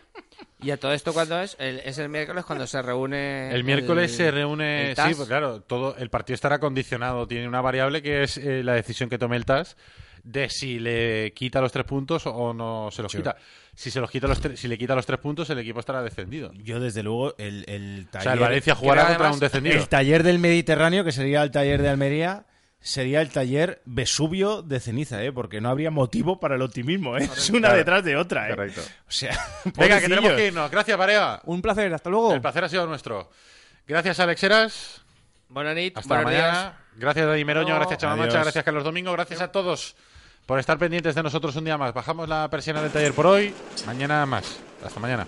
¿Y a todo esto cuándo es? El- es el miércoles cuando se reúne. El miércoles el- se reúne, el TAS. sí, pues claro, todo el partido estará condicionado, tiene una variable que es eh, la decisión que tome el TAS de si le quita los tres puntos o no se los Sí. quita. Si se los quita los tres, si le quita los tres puntos, el equipo estará descendido. Yo, desde luego, el, el O taller... sea, el Valencia jugará contra un descendido. El taller del Mediterráneo, que sería el taller de Almería, sería el taller Vesubio de ceniza, ¿eh? Porque no habría motivo para el optimismo, ¿eh? Es una Claro. detrás de otra, ¿eh? Correcto. O sea, Venga, que tenemos que irnos. Gracias, Barea. Un placer, hasta luego. El placer ha sido nuestro. Gracias, Alexeras. Buenas noches, Hasta buenos días. mañana. Gracias, Dani Meroño. Gracias, Chama Mancha. Gracias, Carlos Domingo. Gracias a todos por estar pendientes de nosotros un día más. Bajamos la persiana del taller por hoy. Mañana más. Hasta mañana.